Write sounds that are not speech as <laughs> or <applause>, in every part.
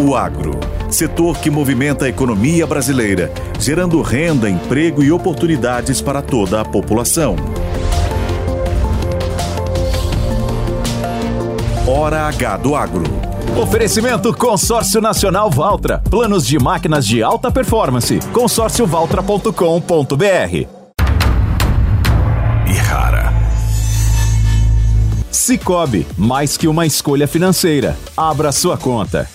O agro, setor que movimenta a economia brasileira, gerando renda, emprego e oportunidades para toda a população. Hora H do Agro. Oferecimento Consórcio Nacional Valtra. Planos de máquinas de alta performance. consórciovaltra.com.br. Cicobi, mais que uma escolha financeira. Abra sua conta.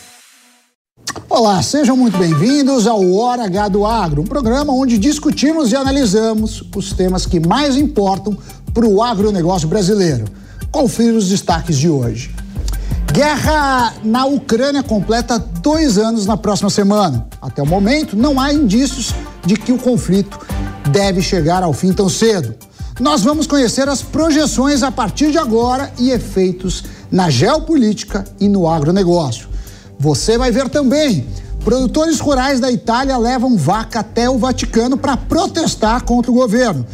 Olá, sejam muito bem-vindos ao Hora H do Agro, um programa onde discutimos e analisamos os temas que mais importam para o agronegócio brasileiro. Confira os destaques de hoje. Guerra na Ucrânia completa dois anos na próxima semana. Até o momento, não há indícios de que o conflito deve chegar ao fim tão cedo. Nós vamos conhecer as projeções a partir de agora e efeitos na geopolítica e no agronegócio. Você vai ver também. Produtores rurais da Itália levam vaca até o Vaticano para protestar contra o governo.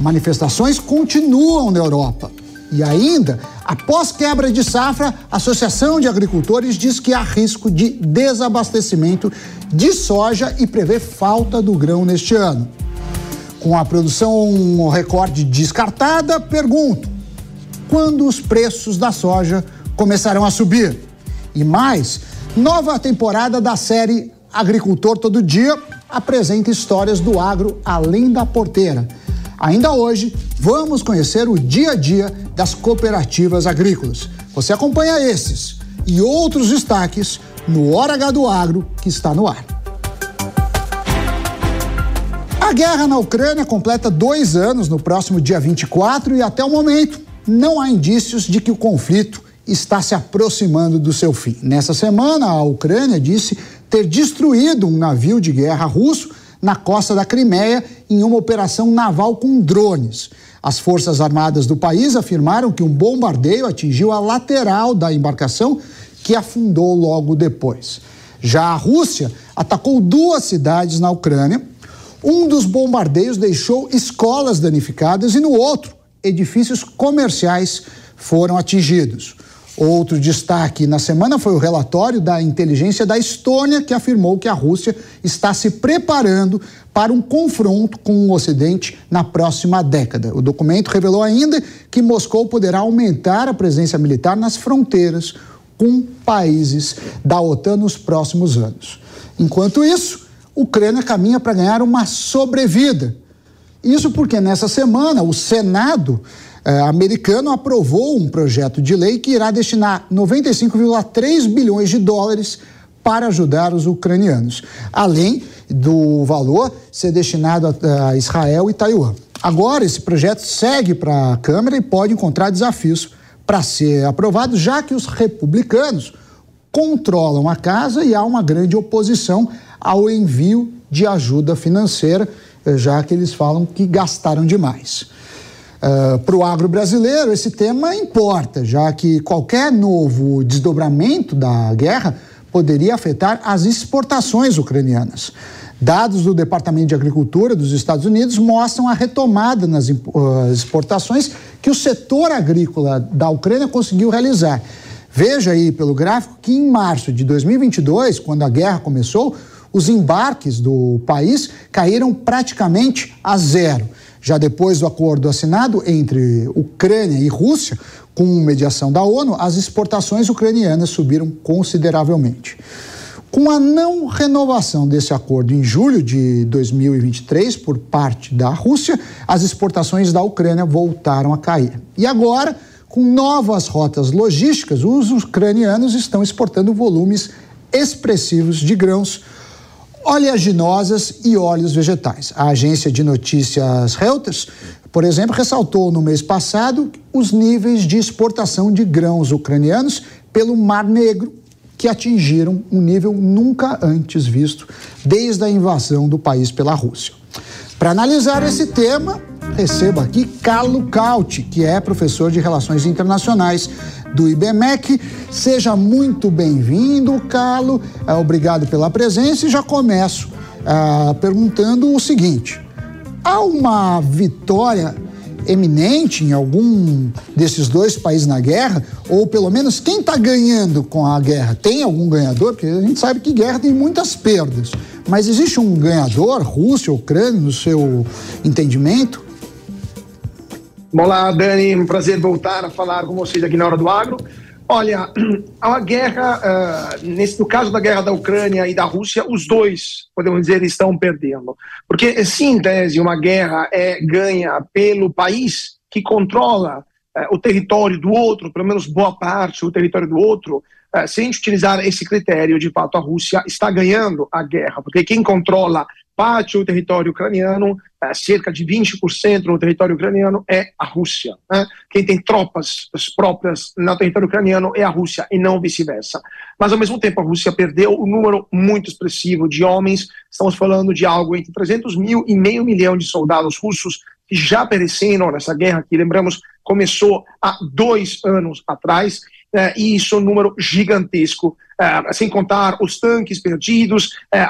Manifestações continuam na Europa. E ainda, após quebra de safra, a Associação de Agricultores diz que há risco de desabastecimento de soja e prevê falta do grão neste ano. Com a produção recorde descartada, pergunto: quando os preços da soja começarão a subir? E mais, nova temporada da série Agricultor Todo Dia apresenta histórias do agro além da porteira. Ainda hoje, vamos conhecer o dia a dia das cooperativas agrícolas. Você acompanha esses e outros destaques no Hora H do Agro, que está no ar. A guerra na Ucrânia completa dois anos no próximo dia 24 e até o momento não há indícios de que o conflito está se aproximando do seu fim. Nessa semana, a Ucrânia disse ter destruído um navio de guerra russo na costa da Crimeia em uma operação naval com drones. As Forças Armadas do país afirmaram que um bombardeio atingiu a lateral da embarcação, que afundou logo depois. Já a Rússia atacou duas cidades na Ucrânia. Um dos bombardeios deixou escolas danificadas e no outro, edifícios comerciais foram atingidos. Outro destaque na semana foi o relatório da inteligência da Estônia, que afirmou que a Rússia está se preparando para um confronto com o Ocidente na próxima década. O documento revelou ainda que Moscou poderá aumentar a presença militar nas fronteiras com países da OTAN nos próximos anos. Enquanto isso, Ucrânia caminha para ganhar uma sobrevida. Isso porque nessa semana o Senado eh, americano aprovou um projeto de lei que irá destinar 95,3 bilhões de dólares para ajudar os ucranianos, além do valor ser destinado a, a Israel e Taiwan. Agora, esse projeto segue para a Câmara e pode encontrar desafios para ser aprovado, já que os republicanos controlam a casa e há uma grande oposição ao envio de ajuda financeira, eh, já que eles falam que gastaram demais. Uh, Para o agro brasileiro, esse tema importa, já que qualquer novo desdobramento da guerra poderia afetar as exportações ucranianas. Dados do Departamento de Agricultura dos Estados Unidos mostram a retomada nas exportações que o setor agrícola da Ucrânia conseguiu realizar. Veja aí pelo gráfico que em março de 2022, quando a guerra começou, os embarques do país caíram praticamente a zero. Já depois do acordo assinado entre Ucrânia e Rússia, com mediação da ONU, as exportações ucranianas subiram consideravelmente. Com a não renovação desse acordo em julho de 2023 por parte da Rússia, as exportações da Ucrânia voltaram a cair. E agora, com novas rotas logísticas, os ucranianos estão exportando volumes expressivos de grãos, oleaginosas e óleos vegetais. A agência de notícias Reuters, por exemplo, ressaltou no mês passado os níveis de exportação de grãos ucranianos pelo Mar Negro que atingiram um nível nunca antes visto desde a invasão do país pela Rússia. Para analisar esse tema, recebo aqui Carlo Cauti, que é professor de Relações Internacionais do IBMEC. Seja muito bem-vindo, Carlo. É, obrigado pela presença e já começo uh, perguntando o seguinte: há uma vitória eminente em algum desses dois países na guerra, ou pelo menos quem está ganhando com a guerra? Tem algum ganhador? Porque a gente sabe que guerra tem muitas perdas. Mas existe um ganhador, Rússia, Ucrânia, no seu entendimento? Olá, Dani, um prazer voltar a falar com vocês aqui na Hora do Agro. Olha, <clears throat> a guerra, uh, nesse, no caso da guerra da Ucrânia e da Rússia, os dois, podemos dizer, estão perdendo. Porque, se em tese uma guerra é ganha pelo país que controla uh, o território do outro, pelo menos boa parte do território do outro, uh, se a gente utilizar esse critério, de fato, a Rússia está ganhando a guerra, porque quem controla parte do território ucraniano, é, cerca de 20% do território ucraniano é a Rússia. Né? Quem tem tropas próprias no território ucraniano é a Rússia e não vice-versa. Mas, ao mesmo tempo, a Rússia perdeu um número muito expressivo de homens. Estamos falando de algo entre 300 mil e meio milhão de soldados russos que já pereceram nessa guerra, que, lembramos, começou há dois anos atrás e isso é um número gigantesco, é, sem contar os tanques perdidos, é,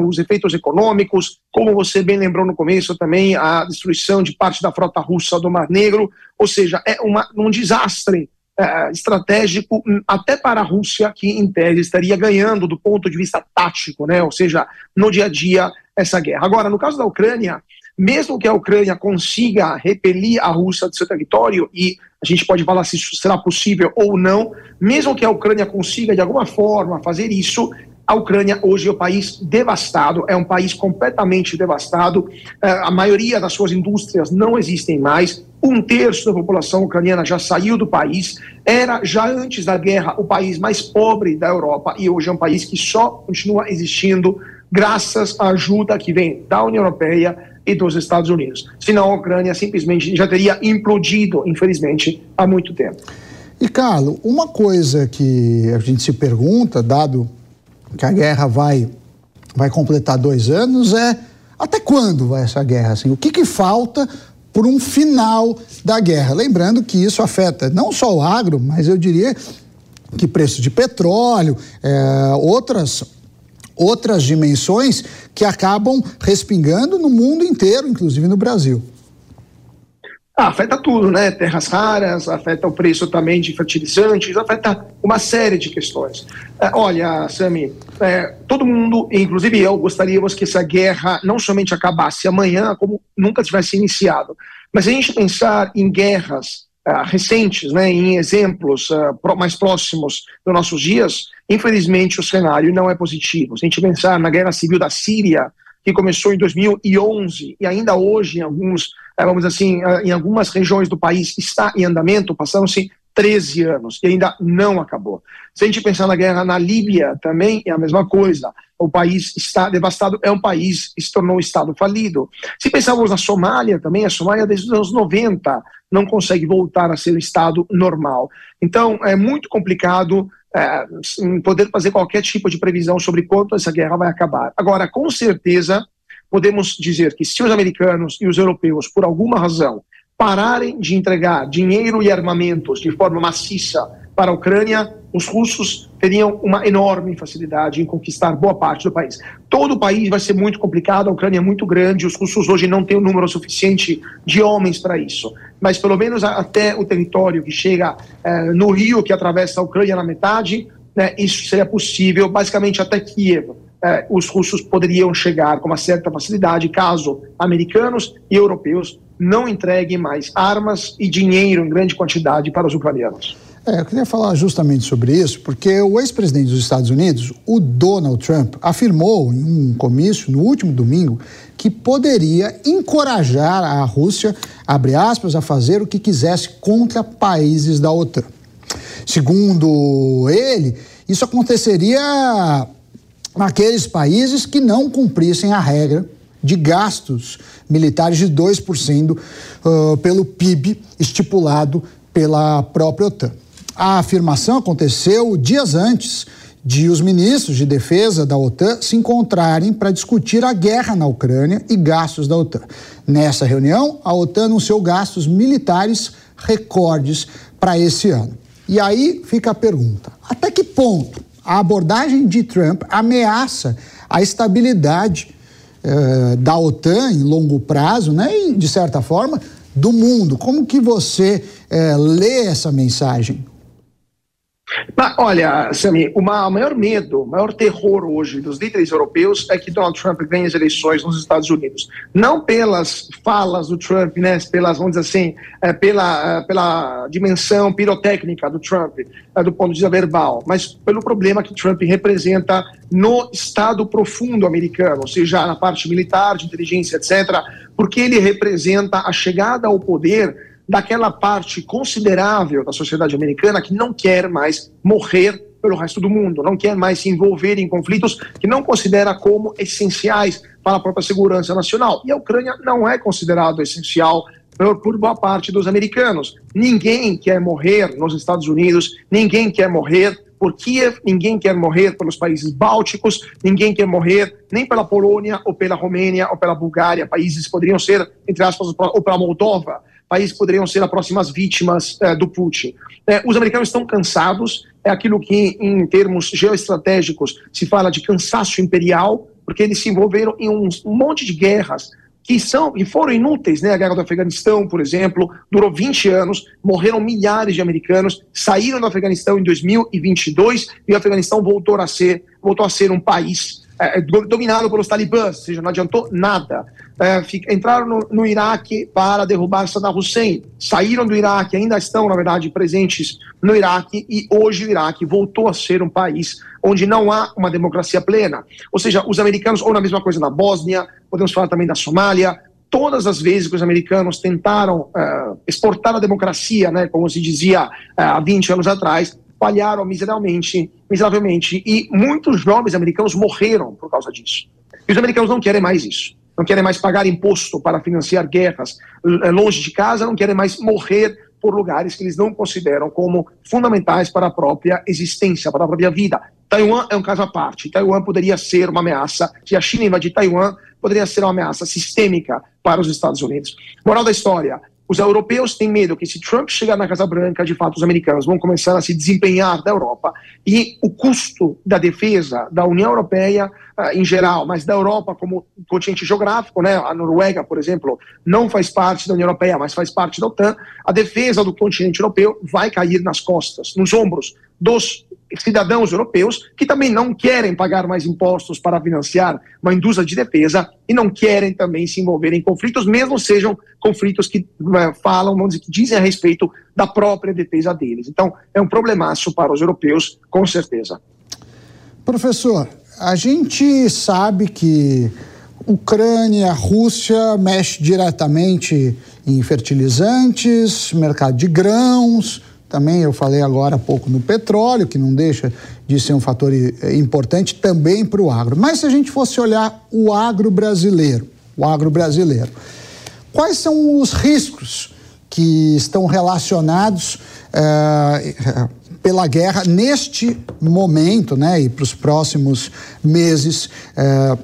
os efeitos econômicos, como você bem lembrou no começo também, a destruição de parte da frota russa do Mar Negro, ou seja, é uma, um desastre é, estratégico hum, até para a Rússia, que em tese estaria ganhando do ponto de vista tático, né? ou seja, no dia a dia, essa guerra. Agora, no caso da Ucrânia, mesmo que a Ucrânia consiga repelir a Rússia do seu território, e a gente pode falar se isso será possível ou não, mesmo que a Ucrânia consiga de alguma forma fazer isso, a Ucrânia hoje é um país devastado, é um país completamente devastado. É, a maioria das suas indústrias não existem mais. Um terço da população ucraniana já saiu do país. Era, já antes da guerra, o país mais pobre da Europa e hoje é um país que só continua existindo graças à ajuda que vem da União Europeia e dos Estados Unidos. Senão a Ucrânia simplesmente já teria implodido, infelizmente, há muito tempo. E, Carlos, uma coisa que a gente se pergunta, dado que a guerra vai, vai completar dois anos, é até quando vai essa guerra? Assim, o que, que falta por um final da guerra? Lembrando que isso afeta não só o agro, mas eu diria que preço de petróleo, é, outras outras dimensões que acabam respingando no mundo inteiro, inclusive no Brasil. Ah, afeta tudo, né? Terras raras, afeta o preço também de fertilizantes, afeta uma série de questões. É, olha, Sami, é, todo mundo, inclusive eu, gostaríamos que essa guerra não somente acabasse amanhã, como nunca tivesse iniciado. Mas a gente pensar em guerras recentes, né, em exemplos uh, mais próximos dos nossos dias, infelizmente o cenário não é positivo. Se a gente pensar na guerra civil da Síria, que começou em 2011 e ainda hoje em alguns, uh, vamos assim, em algumas regiões do país está em andamento, passaram-se 13 anos e ainda não acabou. Se a gente pensar na guerra na Líbia, também é a mesma coisa. O país está devastado, é um país se tornou um Estado falido. Se pensarmos na Somália também, a Somália desde os anos 90 não consegue voltar a ser um Estado normal. Então, é muito complicado é, poder fazer qualquer tipo de previsão sobre quanto essa guerra vai acabar. Agora, com certeza, podemos dizer que se os americanos e os europeus, por alguma razão, pararem de entregar dinheiro e armamentos de forma maciça para a Ucrânia, os russos teriam uma enorme facilidade em conquistar boa parte do país. Todo o país vai ser muito complicado, a Ucrânia é muito grande, os russos hoje não têm o um número suficiente de homens para isso. Mas pelo menos até o território que chega eh, no rio, que atravessa a Ucrânia na metade, né, isso seria possível, basicamente até Kiev. Eh, os russos poderiam chegar com uma certa facilidade caso americanos e europeus não entreguem mais armas e dinheiro em grande quantidade para os ucranianos. É, eu queria falar justamente sobre isso, porque o ex-presidente dos Estados Unidos, o Donald Trump, afirmou em um comício no último domingo que poderia encorajar a Rússia, abre aspas, a fazer o que quisesse contra países da OTAN. Segundo ele, isso aconteceria naqueles países que não cumprissem a regra de gastos militares de 2% uh, pelo PIB estipulado pela própria OTAN. A afirmação aconteceu dias antes de os ministros de defesa da OTAN se encontrarem para discutir a guerra na Ucrânia e gastos da OTAN. Nessa reunião, a OTAN anunciou gastos militares recordes para esse ano. E aí fica a pergunta: até que ponto a abordagem de Trump ameaça a estabilidade eh, da OTAN em longo prazo, né, e, de certa forma, do mundo? Como que você eh, lê essa mensagem? Olha, Sami, o maior medo, o maior terror hoje dos líderes europeus é que Donald Trump ganhe as eleições nos Estados Unidos. Não pelas falas do Trump, né, pelas, vamos dizer assim, é, pela, é, pela dimensão pirotécnica do Trump, é, do ponto de vista verbal, mas pelo problema que Trump representa no Estado profundo americano, ou seja, na parte militar, de inteligência, etc., porque ele representa a chegada ao poder daquela parte considerável da sociedade americana que não quer mais morrer pelo resto do mundo, não quer mais se envolver em conflitos que não considera como essenciais para a própria segurança nacional. E a Ucrânia não é considerado essencial por, boa parte dos americanos. Ninguém quer morrer nos Estados Unidos, ninguém quer morrer por Kiev, ninguém quer morrer pelos países bálticos, ninguém quer morrer nem pela Polônia ou pela Romênia ou pela Bulgária, países que poderiam ser, entre aspas, ou pela Moldova países poderiam ser as próximas vítimas é, do Putin. É, os americanos estão cansados, é aquilo que, em termos geoestratégicos, se fala de cansaço imperial, porque eles se envolveram em um, um monte de guerras que são e foram inúteis, né? A guerra do Afeganistão, por exemplo, durou 20 anos, morreram milhares de americanos, saíram do Afeganistão em 2022 e o Afeganistão voltou a ser, voltou a ser um país é, dominado pelos talibãs, ou seja, não adiantou nada é, entraram no, no, Iraque para derrubar Saddam Hussein, saíram do Iraque, ainda estão, na verdade, presentes no Iraque, e hoje o Iraque voltou a ser um país onde não há uma democracia plena. Ou seja, os americanos, ou na mesma coisa na Bósnia, podemos falar também da Somália, todas as vezes que os americanos tentaram uh, exportar a democracia, né, como se dizia uh, há 20 anos atrás, falharam miseravelmente, miseravelmente, e muitos jovens americanos morreram por causa disso. E os americanos não querem mais isso não querem mais pagar imposto para financiar guerras eh, longe de casa, não querem mais morrer por lugares que eles não consideram como fundamentais para a própria existência, para a própria vida. Taiwan é um caso à parte. Taiwan poderia ser uma ameaça, se a China invadir Taiwan, poderia ser uma ameaça sistêmica para os Estados Unidos. Moral da história: os europeus têm medo que, se Trump chegar na Casa Branca, de fato, os americanos vão começar a se desempenhar da Europa e o custo da defesa da União Europeia uh, em geral, mas da Europa como continente geográfico, né? A Noruega, por exemplo, não faz parte da União Europeia, mas faz parte da OTAN. A defesa do continente europeu vai cair nas costas, nos ombros dos cidadãos europeus que também não querem pagar mais impostos para financiar uma indústria de defesa e não querem também se envolver em conflitos, mesmo sejam conflitos que uh, falam, vamos dizer, que dizem a respeito da própria defesa deles. Então, é um problemaço para os europeus, com certeza. Professor, a gente sabe que Ucrânia, Rússia mexe diretamente em fertilizantes, mercado de grãos, também eu falei agora há pouco no petróleo, que não deixa de ser um fator eh, importante também para o agro. Mas se a gente fosse olhar o agro brasileiro, o agro brasileiro, quais são os riscos que estão relacionados uh, pela guerra neste momento, né, e para os próximos meses? Uh,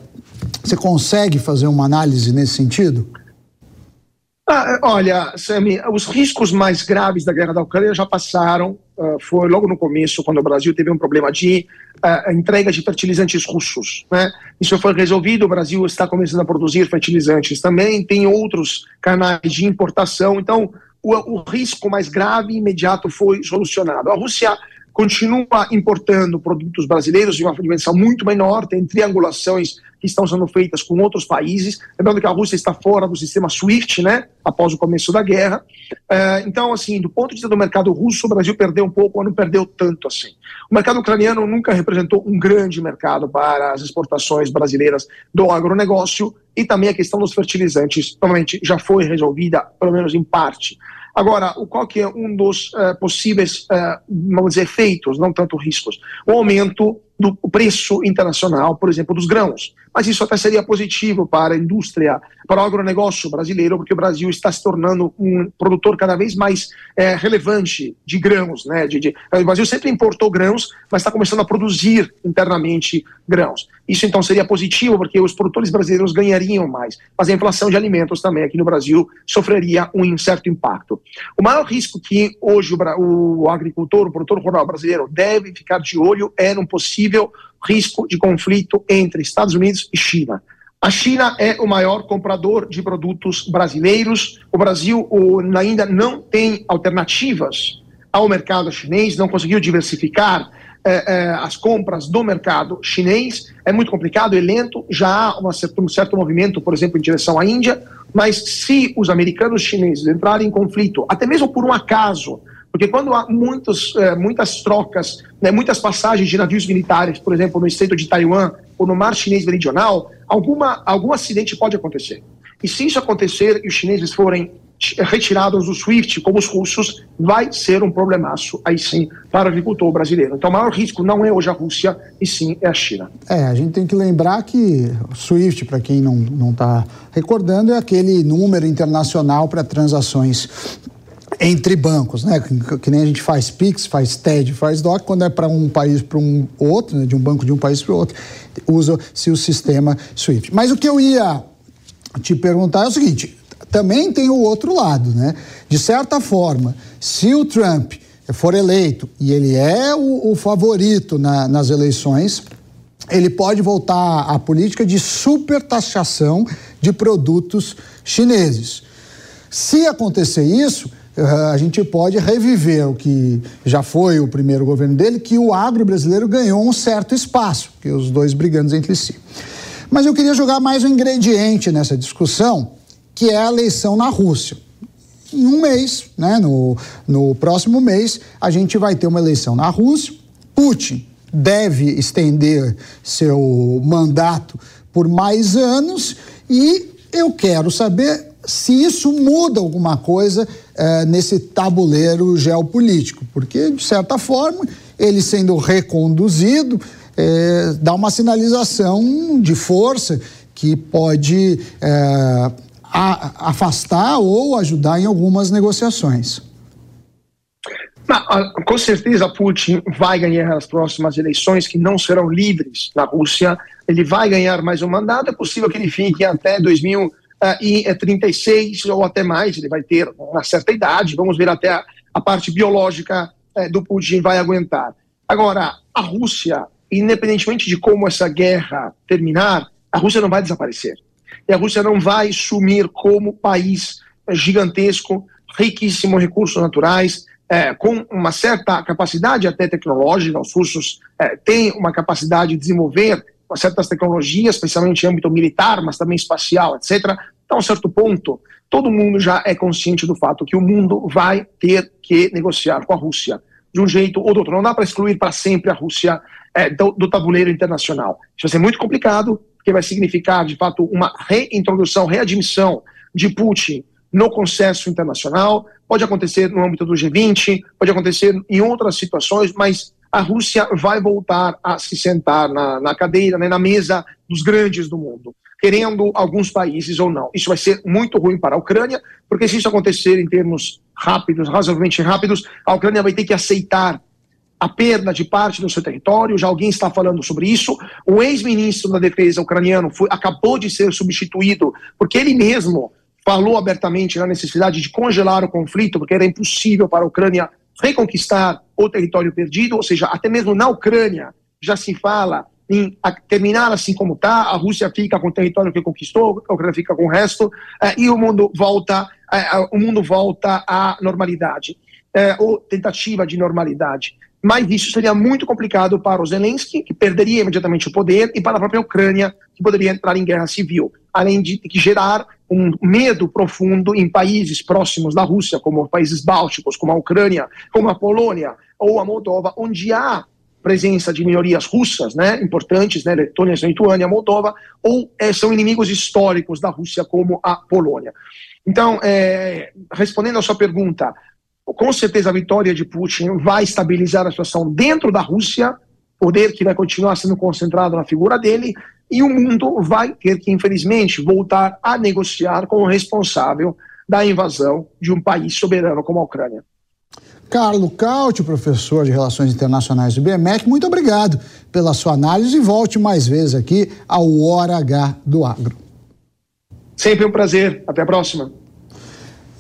você consegue fazer uma análise nesse sentido? Ah, olha, Sammy, os riscos mais graves da guerra da Ucrânia já passaram. Uh, foi logo no começo, quando o Brasil teve um problema de uh, entrega de fertilizantes russos. Né? Isso foi resolvido. O Brasil está começando a produzir fertilizantes também. Tem outros canais de importação. Então, o, o risco mais grave e imediato foi solucionado. A Rússia continua importando produtos brasileiros de uma dimensão muito menor, tem triangulações que estão sendo feitas com outros países. Lembrando que a Rússia está fora do sistema SWIFT, né, após o começo da guerra. Uh, então, assim, do ponto de vista do mercado russo, o Brasil perdeu um pouco, mas não perdeu tanto assim. O mercado ucraniano nunca representou um grande mercado para as exportações brasileiras do agronegócio e também a questão dos fertilizantes, provavelmente já foi resolvida, pelo menos em parte. Agora, qual que é um dos uh, possíveis, uh, vamos dizer, efeitos, não tanto riscos? O aumento do preço internacional, por exemplo, dos grãos. Mas isso até seria positivo para a indústria, para o agronegócio brasileiro, porque o Brasil está se tornando um produtor cada vez mais é, relevante de grãos. Né? De, de, o Brasil sempre importou grãos, mas está começando a produzir internamente grãos. Isso então seria positivo, porque os produtores brasileiros ganhariam mais, mas a inflação de alimentos também aqui no Brasil sofreria um certo impacto. O maior risco que hoje o, agricultor, o produtor rural brasileiro deve ficar de olho é no possível risco de conflito entre Estados Unidos e China. A China é o maior comprador de produtos brasileiros. O Brasil ainda não tem alternativas ao mercado chinês, não conseguiu diversificar eh, eh, as compras do mercado chinês. É muito complicado e lento. Já há uma, um certo movimento, por exemplo, em direção à Índia. Mas se os americanos e chineses entrarem em conflito, até mesmo por um acaso, porque quando há muitos, é, muitas trocas, né, muitas passagens de navios militares, por exemplo, no estreito de Taiwan ou no mar chinês meridional, alguma, algum acidente pode acontecer. E se isso acontecer e os chineses forem retirados do SWIFT, como os russos, vai ser um problemaço aí sim para o agricultor brasileiro. Então, o maior risco não é hoje a Rússia, e sim é a China. É, a gente tem que lembrar que o SWIFT, para quem não está recordando, é aquele número internacional para transações entre bancos, né? Que, que, nem a gente faz PIX, faz TED, faz DOC, quando é para um país para um outro, né? de um banco de um país para outro, usa-se o sistema SWIFT. Mas o que eu ia te perguntar é o seguinte: também tem o outro lado, né? De certa forma, se o Trump for eleito e ele é o, o favorito na, nas eleições, ele pode voltar à política de supertaxação de produtos chineses. Se acontecer isso, a gente pode reviver o que já foi o primeiro governo dele, que o agro brasileiro ganhou um certo espaço, que os dois brigando entre si. Mas eu queria jogar mais um ingrediente nessa discussão, que é a eleição na Rússia. Em um mês, né, no, no próximo mês, a gente vai ter uma eleição na Rússia. Putin deve estender seu mandato por mais anos e eu quero saber se isso muda alguma coisa é, nesse tabuleiro geopolítico, porque, de certa forma, ele sendo reconduzido é, dá uma sinalização de força que pode é, a, afastar ou ajudar em algumas negociações. Com certeza, Putin vai ganhar as próximas eleições, que não serão livres na Rússia. Ele vai ganhar mais um mandato. É possível que ele fique até 2000 uh, e é 36 ou até mais, ele vai ter uma certa idade, vamos ver até a, parte biológica uh, do Putin vai aguentar. Agora, a Rússia, independentemente de como essa guerra terminar, a Rússia não vai desaparecer. E a Rússia não vai sumir como país gigantesco, riquíssimo em recursos naturais, é, com uma certa capacidade até tecnológica, os russos é, têm uma capacidade de desenvolver certas tecnologias, especialmente em âmbito militar, mas também espacial, etc., a um certo ponto, todo mundo já é consciente do fato que o mundo vai ter que negociar com a Rússia de um jeito ou do outro. Não dá para excluir para sempre a Rússia é, do, do, tabuleiro internacional. Isso vai ser muito complicado, porque vai significar, de fato, uma reintrodução, readmissão de Putin no consenso internacional. Pode acontecer no âmbito do G20, pode acontecer em outras situações, mas a Rússia vai voltar a se sentar na, na cadeira, né, na mesa dos grandes do mundo querendo alguns países ou não. Isso vai ser muito ruim para a Ucrânia, porque se isso acontecer em termos rápidos, razoavelmente rápidos, a Ucrânia vai ter que aceitar a perda de parte do seu território, já alguém está falando sobre isso. O ex-ministro da Defesa ucraniano foi, acabou de ser substituído, porque ele mesmo falou abertamente na necessidade de congelar o conflito, porque era impossível para a Ucrânia reconquistar o território perdido, ou seja, até mesmo na Ucrânia já se fala em terminar assim como está, a Rússia fica com o território que conquistou, a Ucrânia fica com o resto, eh, e o mundo volta, eh, o mundo volta à normalidade, eh, ou tentativa de normalidade. Mas isso seria muito complicado para o Zelensky, que perderia imediatamente o poder, e para a própria Ucrânia, que poderia entrar em guerra civil, além de que gerar um medo profundo em países próximos da Rússia, como países bálticos, como a Ucrânia, como a Polônia ou a Moldova, onde há presença de minorias russas, né, importantes, né, Letônia, Lituânia, Moldova, ou é, são inimigos históricos da Rússia, como a Polônia. Então, é, respondendo à sua pergunta, com certeza a vitória de Putin vai estabilizar a situação dentro da Rússia, poder que vai continuar sendo concentrado na figura dele, e o mundo vai ter que, infelizmente, voltar a negociar com o responsável da invasão de um país soberano como a Ucrânia. Carlo Cauti, professor de Relações Internacionais do BMEC, muito obrigado pela sua análise e volte mais vezes aqui ao Hora H do Agro. Sempre um prazer. Até a próxima.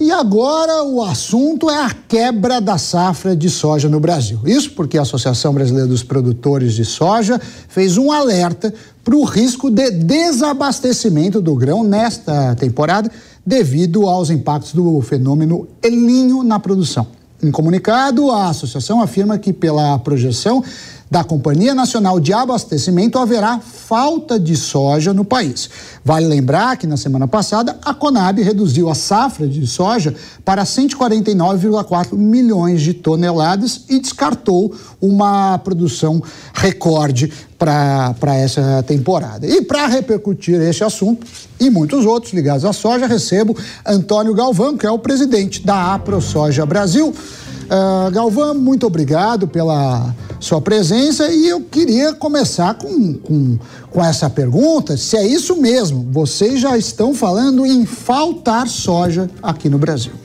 E agora o assunto é a quebra da safra de soja no Brasil. Isso porque a Associação Brasileira dos Produtores de Soja fez um alerta para o risco de desabastecimento do grão nesta temporada devido aos impactos do fenômeno El Ninho na produção. Em comunicado, a associação afirma que, pela projeção da Companhia Nacional de Abastecimento, haverá falta de soja no país. Vale lembrar que na semana passada a Conab reduziu a safra de soja para 149,4 milhões de toneladas e descartou uma produção recorde para essa temporada. E para repercutir esse assunto e muitos outros ligados à soja, recebo Antônio Galvão, que é o presidente da AproSoja Brasil. Uh, Galvão, muito obrigado pela sua presença e eu queria começar com, com, com essa pergunta: se é isso mesmo, vocês já estão falando em faltar soja aqui no Brasil.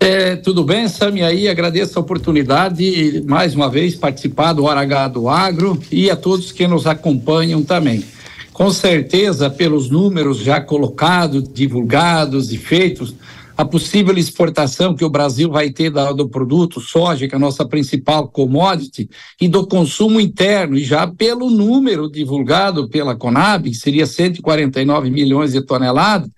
É, tudo bem, Sami? Aí agradeço a oportunidade de mais uma vez participar do Hora H do Agro e a todos que nos acompanham também. Com certeza, pelos números já colocados, divulgados e feitos, a possível exportação que o Brasil vai ter do produto soja, que é a nossa principal commodity, e do consumo interno, e já pelo número divulgado pela Conab, que seria 149 milhões de toneladas,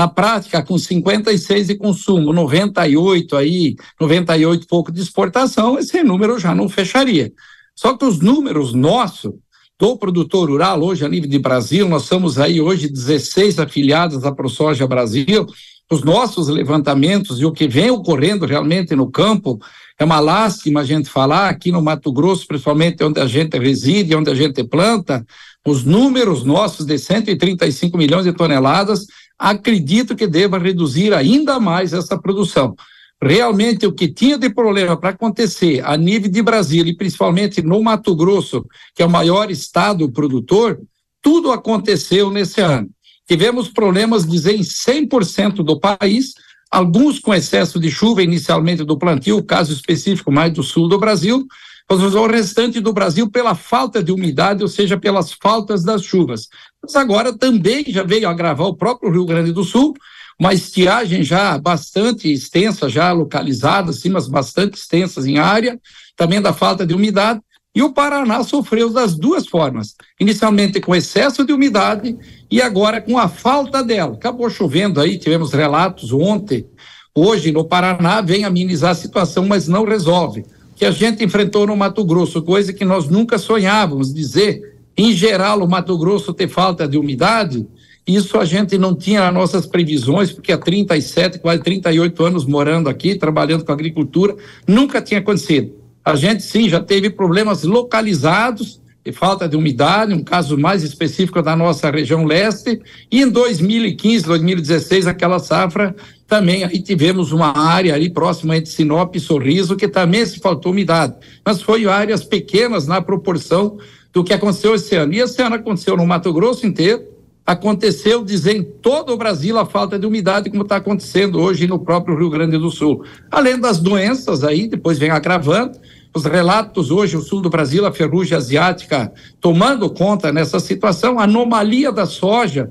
na prática, com 56 de consumo, 98 aí, 98 pouco de exportação, esse número já não fecharia. Só que os números nossos, do produtor rural, hoje a nível de Brasil, nós somos aí hoje 16 afiliados à ProSoja Brasil, os nossos levantamentos e o que vem ocorrendo realmente no campo, é uma lástima a gente falar aqui no Mato Grosso, principalmente onde a gente reside, onde a gente planta, os números nossos de 135 milhões de toneladas, acredito que deva reduzir ainda mais essa produção. Realmente, o que tinha de problema para acontecer a nível de Brasília, e principalmente no Mato Grosso, que é o maior estado produtor, tudo aconteceu nesse ano. Tivemos problemas, dizer, em 100% do país, alguns com excesso de chuva inicialmente do plantio, caso específico mais do sul do Brasil, mas o restante do Brasil pela falta de umidade, ou seja, pelas faltas das chuvas. Mas agora também já veio agravar o próprio Rio Grande do Sul, uma estiagem já bastante extensa, já localizada, cimas bastante extensas em área, também da falta de umidade, e o Paraná sofreu das duas formas. Inicialmente com excesso de umidade e agora com a falta dela. Acabou chovendo aí, tivemos relatos ontem. Hoje no Paraná vem amenizar a situação, mas não resolve. Que a gente enfrentou no Mato Grosso, coisa que nós nunca sonhávamos dizer. Em geral, o Mato Grosso ter falta de umidade, isso a gente não tinha nas nossas previsões, porque há 37, quase 38 anos morando aqui, trabalhando com agricultura, nunca tinha acontecido. A gente sim já teve problemas localizados de falta de umidade, um caso mais específico da nossa região leste, e em 2015, 2016, aquela safra também aí tivemos uma área ali próxima entre Sinop e Sorriso que também se faltou umidade, mas foi áreas pequenas na proporção do que aconteceu esse ano. E esse ano aconteceu no Mato Grosso inteiro, aconteceu dizer em todo o Brasil a falta de umidade, como está acontecendo hoje no próprio Rio Grande do Sul. Além das doenças aí, depois vem agravando, os relatos hoje, o sul do Brasil, a ferrugem asiática tomando conta nessa situação, anomalia da soja,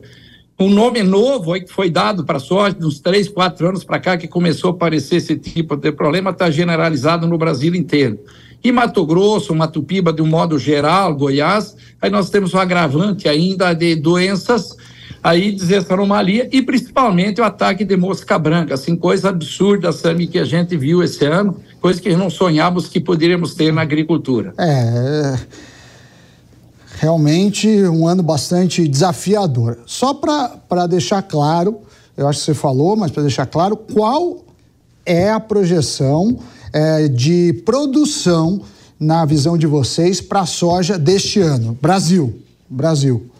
um nome novo aí que foi dado para a soja uns três, quatro anos para cá, que começou a aparecer esse tipo de problema, está generalizado no Brasil inteiro. E Mato Grosso, Mato Piba, de um modo geral, Goiás, aí nós temos um agravante ainda de doenças aí dizer essa anomalia e principalmente o ataque de mosca branca, assim, coisa absurda, Sami, que a gente viu esse ano, coisa que não sonhávamos que poderíamos ter na agricultura. É, realmente um ano bastante desafiador. Só para deixar claro, eu acho que você falou, mas para deixar claro, qual é a projeção é, de produção na visão de vocês para a soja deste ano? Brasil, Brasil.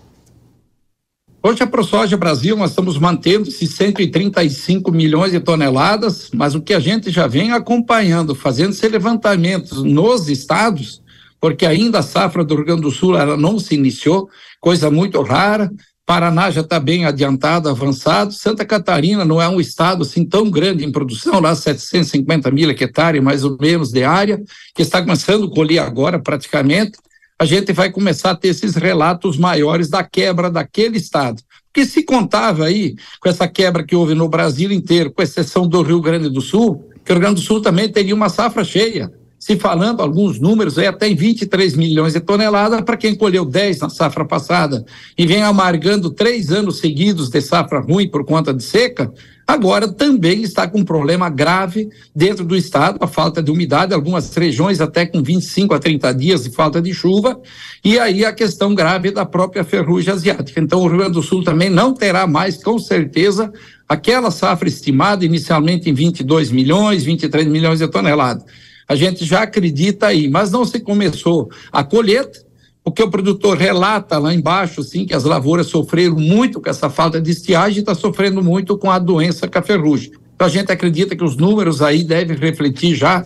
Hoje a ProSoja Brasil nós estamos mantendo esses 135 milhões de toneladas, mas o que a gente já vem acompanhando, fazendo esses levantamentos nos estados, porque ainda a safra do Rio Grande do Sul ela não se iniciou, coisa muito rara. Paraná já está bem adiantado, avançado. Santa Catarina não é um estado assim tão grande em produção, lá 750 mil hectares mais ou menos de área, que está começando a colher agora praticamente. A gente vai começar a ter esses relatos maiores da quebra daquele estado. Porque se contava aí com essa quebra que houve no Brasil inteiro, com exceção do Rio Grande do Sul, que o Rio Grande do Sul também teria uma safra cheia se falando alguns números aí até em 23 milhões de toneladas para quem colheu 10 na safra passada e vem amargando três anos seguidos de safra ruim por conta de seca, agora também está com um problema grave dentro do estado, a falta de umidade, algumas regiões até com 25 a 30 dias de falta de chuva, e aí a questão grave da própria ferrugem asiática. Então o Rio Grande do Sul também não terá mais, com certeza, aquela safra estimada inicialmente em 22 milhões, 23 milhões de toneladas a gente já acredita aí, mas não se começou a colheita, porque o produtor relata lá embaixo, sim, que as lavouras sofreram muito com essa falta de estiagem e está sofrendo muito com a doença caferrugem. Então a gente acredita que os números aí devem refletir já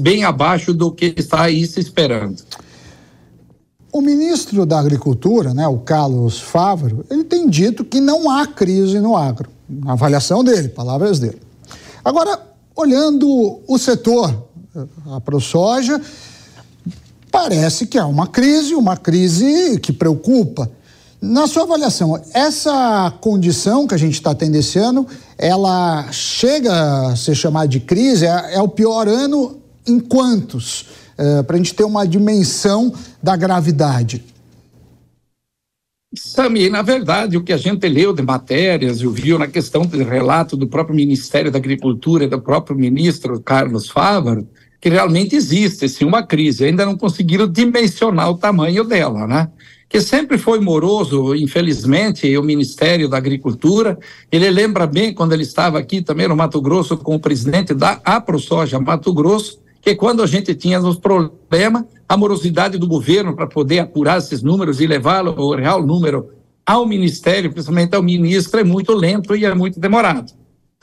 bem abaixo do que está aí se esperando. O ministro da Agricultura, né, o Carlos Fávaro, ele tem dito que não há crise no agro. Avaliação dele, palavras dele. Agora, olhando o setor a ProSoja, parece que há uma crise, uma crise que preocupa. Na sua avaliação, essa condição que a gente está tendo esse ano, ela chega a ser chamada de crise? É, é o pior ano em quantos? É, Para a gente ter uma dimensão da gravidade. Sami, na verdade, o que a gente leu de matérias e viu na questão do relato do próprio Ministério da Agricultura e do próprio ministro Carlos Fávaro, que realmente existe sim, uma crise. Ainda não conseguiram dimensionar o tamanho dela, né? Que sempre foi moroso, infelizmente, o Ministério da Agricultura. Ele lembra bem quando ele estava aqui também no Mato Grosso com o presidente da AproSoja Mato Grosso, que quando a gente tinha os problemas, a morosidade do governo para poder apurar esses números e levar o real número ao Ministério, principalmente ao ministro, é muito lento e é muito demorado.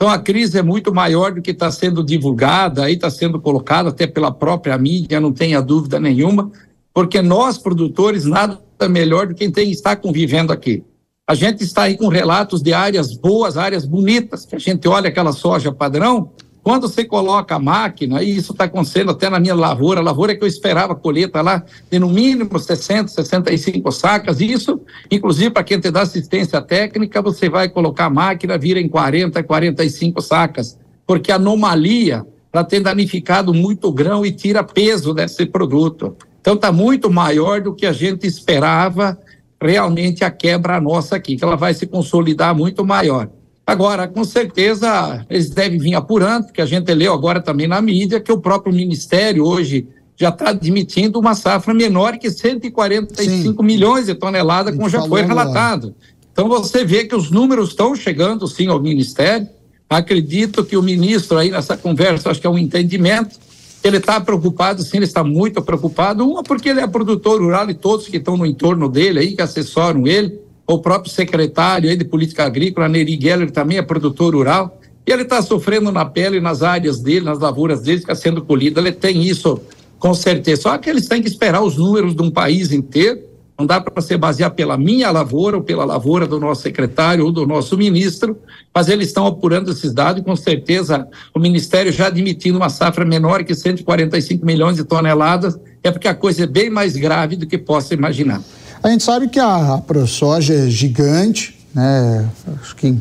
Então a crise é muito maior do que está sendo divulgada, aí está sendo colocada até pela própria mídia, não tenha dúvida nenhuma, porque nós, produtores, nada melhor do que quem está convivendo aqui. A gente está aí com relatos de áreas boas, áreas bonitas, que a gente olha aquela soja padrão, quando você coloca a máquina, e isso está acontecendo até na minha lavoura, a lavoura que eu esperava colheita lá, de no mínimo 60, 65 sacas, isso, inclusive para quem te dá assistência técnica, você vai colocar a máquina, vira em 40, 45 sacas, porque a anomalia, ela tem danificado muito grão e tira peso desse produto. Então está muito maior do que a gente esperava realmente a quebra nossa aqui, que ela vai se consolidar muito maior. Agora, com certeza, eles devem vir apurando, porque a gente leu agora também na mídia que o próprio Ministério hoje já está admitindo uma safra menor que 145 sim. milhões de toneladas, como já foi relatado. Agora. Então você vê que os números estão chegando sim ao Ministério. Acredito que o ministro aí nessa conversa, acho que é um entendimento, ele está preocupado, sim, ele está muito preocupado. Uma, porque ele é produtor rural e todos que estão no entorno dele aí, que assessoram ele, o próprio secretário de Política Agrícola, Neri Geller, também é produtor rural, e ele está sofrendo na pele, nas áreas dele, nas lavouras dele, está sendo colhido, ele tem isso com certeza. Só que eles têm que esperar os números de um país inteiro, não dá para se basear pela minha lavoura ou pela lavoura do nosso secretário ou do nosso ministro, mas eles estão apurando esses dados e com certeza o Ministério já admitindo uma safra menor que 145 milhões de toneladas, é porque a coisa é bem mais grave do que possa imaginar. A gente sabe que a ProSoja é gigante, né? Acho que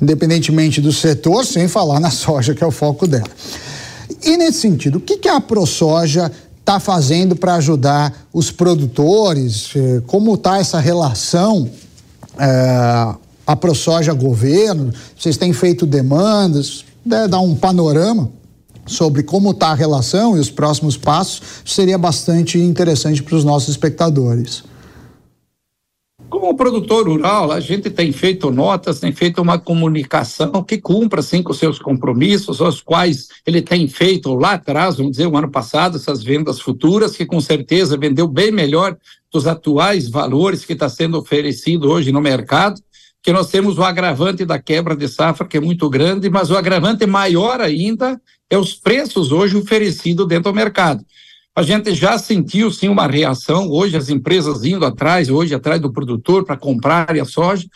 independentemente do setor, sem falar na <laughs> soja, que é o foco dela. E nesse sentido, o que, que a ProSoja está fazendo para ajudar os produtores? Eh, como está essa relação? É, a ProSoja governo, vocês têm feito demandas, né, dar um panorama sobre como está a relação e os próximos passos, seria bastante interessante para os nossos espectadores. Como produtor rural, a gente tem feito notas, tem feito uma comunicação que cumpra assim, com seus compromissos, os quais ele tem feito lá atrás, vamos dizer, o ano passado, essas vendas futuras, que com certeza vendeu bem melhor dos atuais valores que está sendo oferecido hoje no mercado que nós temos o agravante da quebra de safra, que é muito grande, mas o agravante maior ainda é os preços hoje oferecidos dentro do mercado. A gente já sentiu sim uma reação, hoje as empresas indo atrás, hoje atrás do produtor para comprar a soja,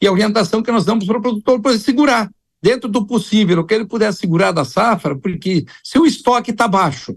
e a orientação que nós damos para o produtor para segurar, dentro do possível, o que ele puder segurar da safra, porque se o estoque está baixo,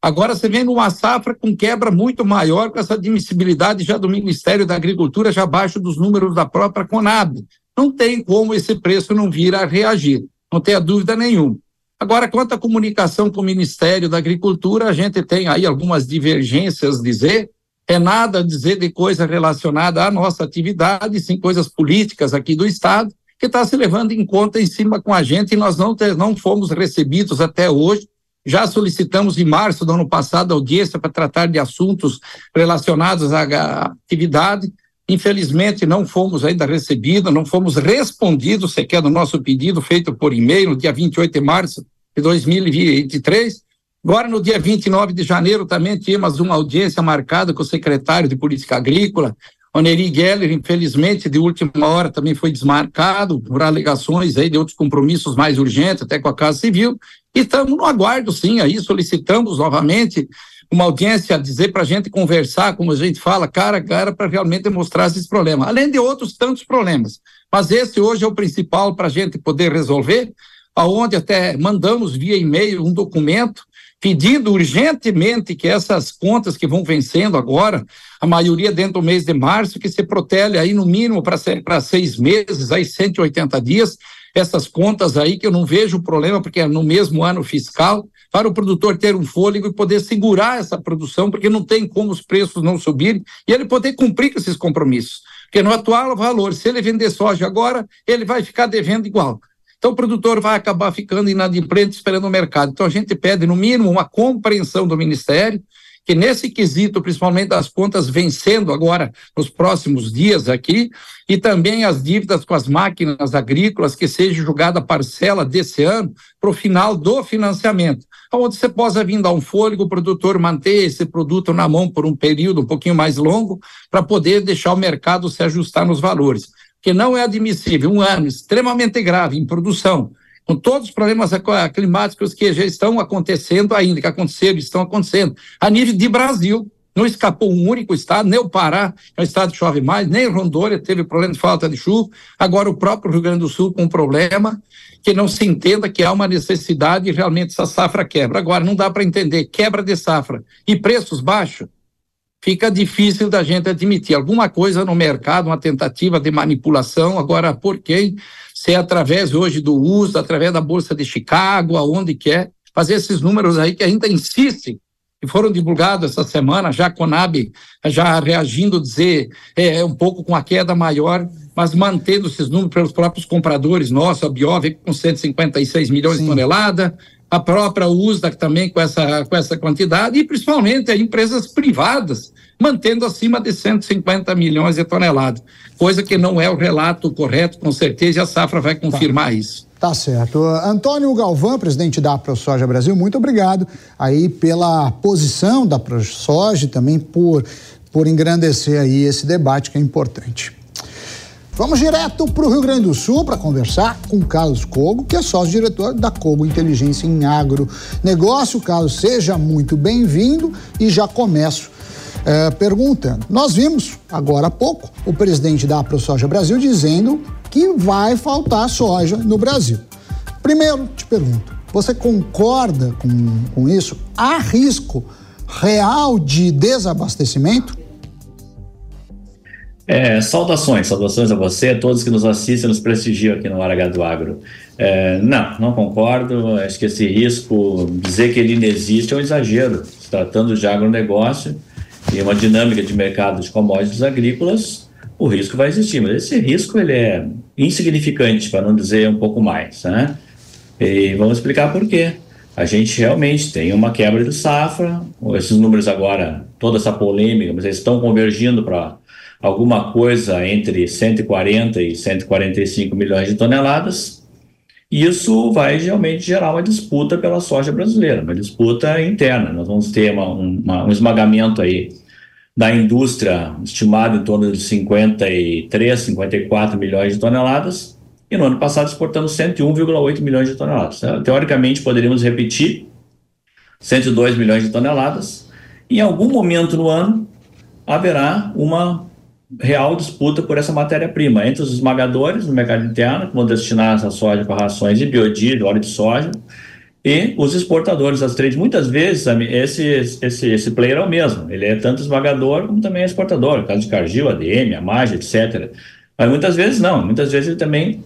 Agora você vem numa safra com quebra muito maior, com essa admissibilidade já do Ministério da Agricultura, já abaixo dos números da própria Conab. Não tem como esse preço não vir a reagir, não tenha dúvida nenhuma. Agora, quanto à comunicação com o Ministério da Agricultura, a gente tem aí algumas divergências dizer, é nada dizer de coisa relacionada à nossa atividade, sim coisas políticas aqui do Estado, que está se levando em conta em cima com a gente e nós não, não fomos recebidos até hoje já solicitamos em março do ano passado audiência para tratar de assuntos relacionados à atividade. Infelizmente, não fomos ainda recebidos, não fomos respondidos sequer no nosso pedido feito por e-mail no dia 28 de março de 2023. Agora, no dia 29 de janeiro, também tínhamos uma audiência marcada com o secretário de Política Agrícola, o Neri Geller, infelizmente, de última hora também foi desmarcado por alegações aí de outros compromissos mais urgentes, até com a Casa Civil, e estamos no aguardo, sim, aí solicitamos novamente uma audiência a dizer para a gente conversar, como a gente fala, cara a cara, para realmente mostrar esses problemas, além de outros tantos problemas. Mas esse hoje é o principal para a gente poder resolver, aonde até mandamos via e-mail um documento pedindo urgentemente que essas contas que vão vencendo agora, a maioria dentro do mês de março, que se protele aí no mínimo para seis meses, aí 180 dias, essas contas aí que eu não vejo problema, porque é no mesmo ano fiscal, para o produtor ter um fôlego e poder segurar essa produção, porque não tem como os preços não subirem e ele poder cumprir com esses compromissos. Porque no atual valor, se ele vender soja agora, ele vai ficar devendo igual. Então, o produtor vai acabar ficando inadimplente esperando o mercado. Então, a gente pede, no mínimo, uma compreensão do Ministério, que nesse quesito, principalmente das contas vencendo agora nos próximos dias aqui, e também as dívidas com as máquinas agrícolas, que seja julgada parcela desse ano para o final do financiamento, onde você possa vir dar um fôlego, o produtor manter esse produto na mão por um período um pouquinho mais longo, para poder deixar o mercado se ajustar nos valores que não é admissível um ano extremamente grave em produção, com todos os problemas climáticos que já estão acontecendo ainda, que aconteceram, estão acontecendo, a nível de Brasil. Não escapou um único estado, nem o Pará, é um estado que chove mais, nem Rondônia teve problema de falta de chuva. Agora, o próprio Rio Grande do Sul com um problema que não se entenda que há uma necessidade e realmente essa safra quebra. Agora, não dá para entender quebra de safra e preços baixos fica difícil da gente admitir alguma coisa no mercado, uma tentativa de manipulação, agora por quem? Se é através hoje do uso, através da Bolsa de Chicago, aonde quer, fazer esses números aí que ainda insistem, que foram divulgados essa semana, já a Conab já reagindo, dizer é, um pouco com a queda maior, mas mantendo esses números pelos próprios compradores nossos, a Biov com 156 milhões Sim. de toneladas, a própria USDA também com essa, com essa quantidade, e principalmente as empresas privadas, mantendo acima de 150 milhões de toneladas, coisa que não é o relato correto, com certeza, e a Safra vai confirmar tá. isso. Tá certo. Antônio Galvão, presidente da ProSoja Brasil, muito obrigado aí pela posição da ProSoja e também por, por engrandecer aí esse debate que é importante. Vamos direto para o Rio Grande do Sul para conversar com Carlos Cogo, que é sócio-diretor da Cogo Inteligência em Agro Negócio. Carlos, seja muito bem-vindo e já começo é, perguntando. Nós vimos agora há pouco o presidente da ProSoja Brasil dizendo que vai faltar soja no Brasil. Primeiro, te pergunto, você concorda com, com isso? Há risco real de desabastecimento? É, saudações, saudações a você, a todos que nos assistem, nos prestigiam aqui no Hora do Agro. É, não, não concordo. Acho que esse risco, dizer que ele não existe é um exagero. Se tratando de agronegócio e uma dinâmica de mercado de commodities agrícolas, o risco vai existir. Mas esse risco ele é insignificante, para não dizer um pouco mais. Né? E vamos explicar por quê. A gente realmente tem uma quebra de safra, esses números agora, toda essa polêmica, mas eles estão convergindo para alguma coisa entre 140 e 145 milhões de toneladas. E isso vai realmente gerar uma disputa pela soja brasileira, uma disputa interna. Nós vamos ter uma, uma, um esmagamento aí da indústria estimado em torno de 53, 54 milhões de toneladas, e no ano passado exportamos 101,8 milhões de toneladas. Teoricamente, poderíamos repetir 102 milhões de toneladas. Em algum momento no ano, haverá uma real disputa por essa matéria-prima entre os esmagadores no mercado interno, que vão destinar essa soja para rações de biodiesel, óleo de soja, e os exportadores das trades. Muitas vezes esse, esse, esse player é o mesmo, ele é tanto esmagador como também exportador, no caso de Cargill, ADM, Amage, etc. Mas muitas vezes não, muitas vezes ele também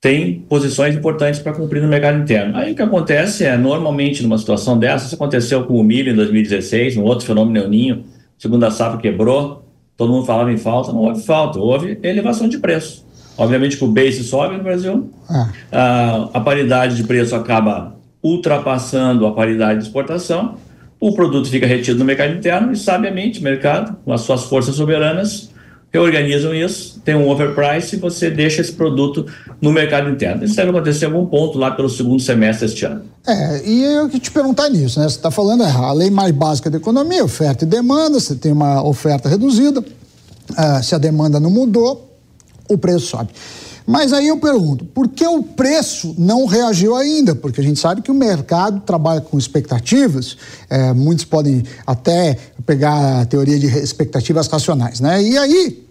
tem posições importantes para cumprir no mercado interno. Aí o que acontece é, normalmente numa situação dessa, isso aconteceu com o milho em 2016, um outro fenômeno El Ninho, segunda safra quebrou, todo mundo falava em falta, não houve falta, houve elevação de preço. Obviamente que o base sobe no Brasil, ah. a, a paridade de preço acaba ultrapassando a paridade de exportação, o produto fica retido no mercado interno e, sabiamente, o mercado, com as suas forças soberanas, reorganizam isso, tem um overprice e você deixa esse produto no mercado interno. Isso deve acontecer em algum ponto lá pelo segundo semestre deste ano. É, e eu que te perguntar nisso, né? Você está falando é, a lei mais básica da economia, oferta e demanda, você tem uma oferta reduzida, uh, se a demanda não mudou, o preço sobe. Mas aí eu pergunto, por que o preço não reagiu ainda? Porque a gente sabe que o mercado trabalha com expectativas, é, muitos podem até pegar a teoria de expectativas racionais, né? E aí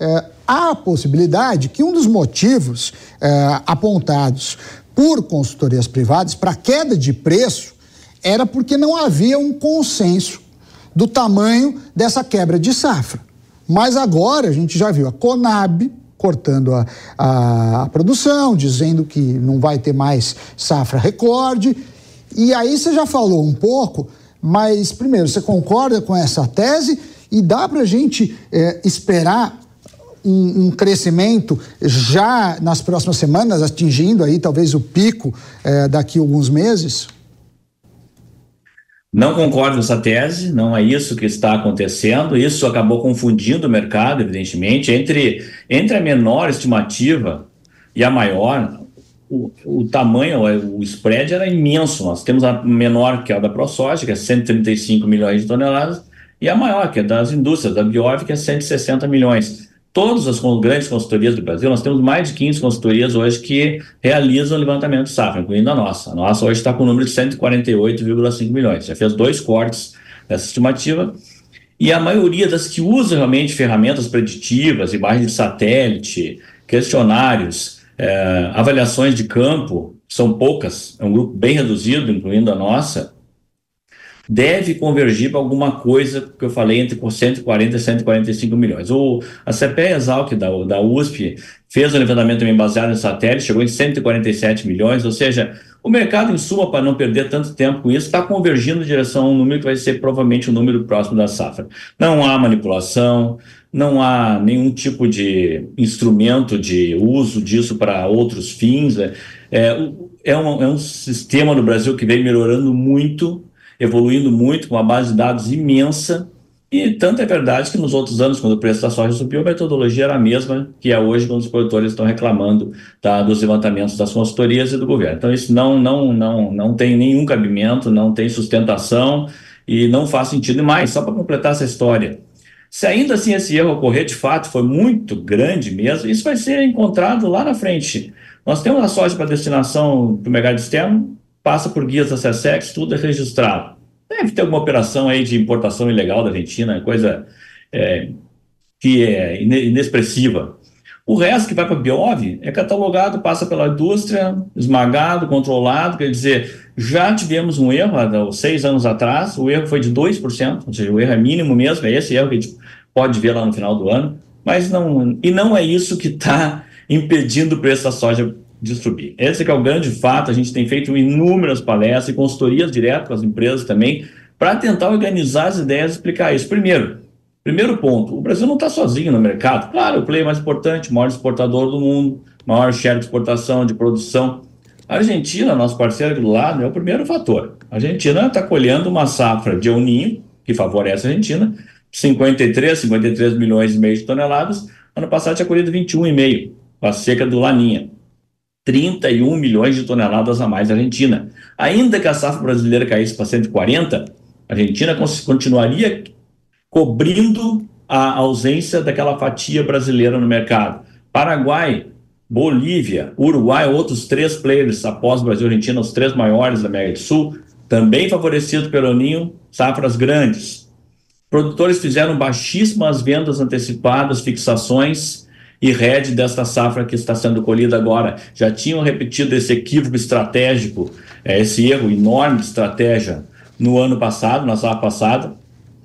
é, há a possibilidade que um dos motivos é, apontados por consultorias privadas para queda de preço era porque não havia um consenso do tamanho dessa quebra de safra. Mas agora a gente já viu a Conab cortando a, a, a produção, dizendo que não vai ter mais safra recorde. E aí você já falou um pouco, mas primeiro, você concorda com essa tese e dá para a gente é, esperar um, um, crescimento já nas próximas semanas, atingindo aí talvez o pico é, daqui a alguns meses? Não concordo com essa tese, não é isso que está acontecendo. Isso acabou confundindo o mercado, evidentemente, entre, entre a menor estimativa e a maior. O, o tamanho, o spread era imenso. Nós temos a menor, que é a da ProSoja, que é 135 milhões de toneladas, e a maior, que é das indústrias, da Biov, que é 160 milhões todas as grandes consultorias do Brasil, nós temos mais de 15 consultorias hoje que realizam levantamento safra, incluindo a nossa. A nossa hoje está com o número de 148,5 milhões. Já fez dois cortes dessa estimativa. E a maioria das que usam realmente ferramentas preditivas, imagens de satélite, questionários, é, avaliações de campo, são poucas, é um grupo bem reduzido, incluindo a nossa, deve convergir para alguma coisa que eu falei entre 140 e 145 milhões. O, a CPE Exalc da, da USP fez um levantamento também baseado em satélite, chegou em 147 milhões, ou seja, o mercado, em suma, para não perder tanto tempo com isso, está convergindo em direção a um número que vai ser provavelmente o um número próximo da safra. Não há manipulação, não há nenhum tipo de instrumento de uso disso para outros fins. É, é, é, um, é um sistema no Brasil que vem melhorando muito evoluindo muito, com uma base de dados imensa. E tanto é verdade que nos outros anos, quando o preço da soja subiu, a metodologia era a mesma que é hoje, quando os produtores estão reclamando tá, dos levantamentos das consultorias e do governo. Então, isso não, não, não, não tem nenhum cabimento, não tem sustentação e não faz sentido. E mais, só para completar essa história, se ainda assim esse erro ocorrer de fato, foi muito grande mesmo, isso vai ser encontrado lá na frente. Nós temos a soja para destinação para o mercado externo, passa por guias da SESEX, tudo é registrado. Deve ter alguma operação aí de importação ilegal da Argentina, coisa é, que é inexpressiva. O resto que vai para a Biov é catalogado, passa pela indústria, esmagado, controlado, quer dizer, já tivemos um erro há seis anos atrás, o erro foi de 2%, ou seja, o erro é mínimo mesmo, é esse erro que a gente pode ver lá no final do ano. mas não. E não é isso que está impedindo o preço da soja de subir. Esse é o grande fato. A gente tem feito inúmeras palestras e consultorias direto com as empresas também para tentar organizar as ideias e explicar isso. Primeiro, primeiro ponto, o Brasil não está sozinho no mercado. Claro, o player mais importante, maior exportador do mundo, maior share de exportação, de produção. A Argentina, nosso parceiro aqui do lado, é o primeiro fator. A Argentina está colhendo uma safra de El Ninho, que favorece a Argentina, 53, 53 milhões e meio de toneladas. Ano passado tinha colhido 21,5, com a seca do Laninha. 31 milhões de toneladas a mais da Argentina. Ainda que a safra brasileira caísse para 140, a Argentina continuaria cobrindo a ausência daquela fatia brasileira no mercado. Paraguai Bolívia, Uruguai, outros três players após Brasil e Argentina, os três maiores da América do Sul, também favorecido pelo Ninho, safras grandes. Produtores fizeram baixíssimas vendas antecipadas, fixações e rede desta safra que está sendo colhida agora. Já tinham repetido esse equívoco estratégico, é, esse erro enorme de estratégia no ano passado, na safra passada,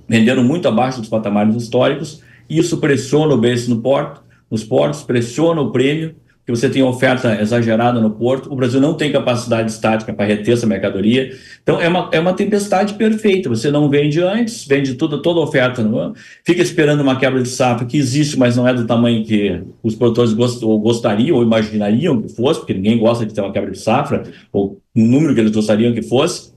venderam muito abaixo dos patamares históricos. Isso pressiona o preço no porto, nos portos, pressiona o prêmio que você tem oferta exagerada no porto, o Brasil não tem capacidade estática para reter essa mercadoria. Então, é uma, é uma tempestade perfeita. Você não vende antes, vende tudo, toda a oferta, não, fica esperando uma quebra de safra que existe, mas não é do tamanho que os produtores gost, ou gostariam ou imaginariam que fosse, porque ninguém gosta de ter uma quebra de safra, ou um número que eles gostariam que fosse.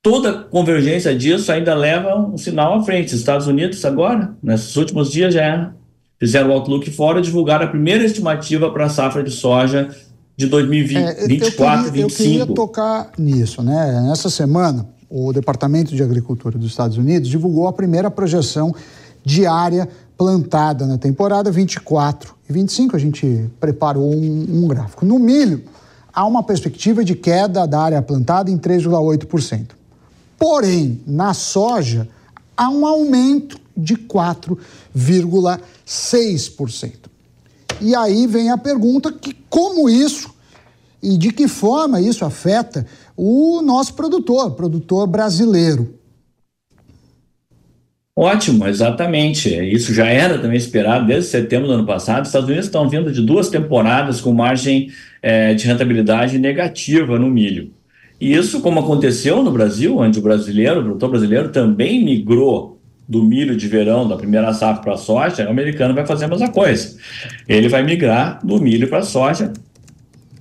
Toda convergência disso ainda leva um sinal à frente. Estados Unidos, agora, nesses últimos dias, já fizeram o Outlook fora, divulgaram a primeira estimativa para a safra de soja de 2024 e 2025. Eu queria tocar nisso, né? Nessa semana, o Departamento de Agricultura dos Estados Unidos divulgou a primeira projeção diária plantada na temporada 24 e 25. A gente preparou um, um gráfico. No milho, há uma perspectiva de queda da área plantada em 3,8%. Porém, na soja, há um aumento de 4,6%. E aí vem a pergunta que como isso e de que forma isso afeta o nosso produtor, produtor brasileiro. Ótimo, exatamente. Isso já era também esperado desde setembro do ano passado. Os Estados Unidos estão vindo de duas temporadas com margem é, de rentabilidade negativa no milho. E isso, como aconteceu no Brasil, onde o brasileiro, o produtor brasileiro também migrou do milho de verão, da primeira safra para a soja, o americano vai fazer a mesma coisa. Ele vai migrar do milho para a soja.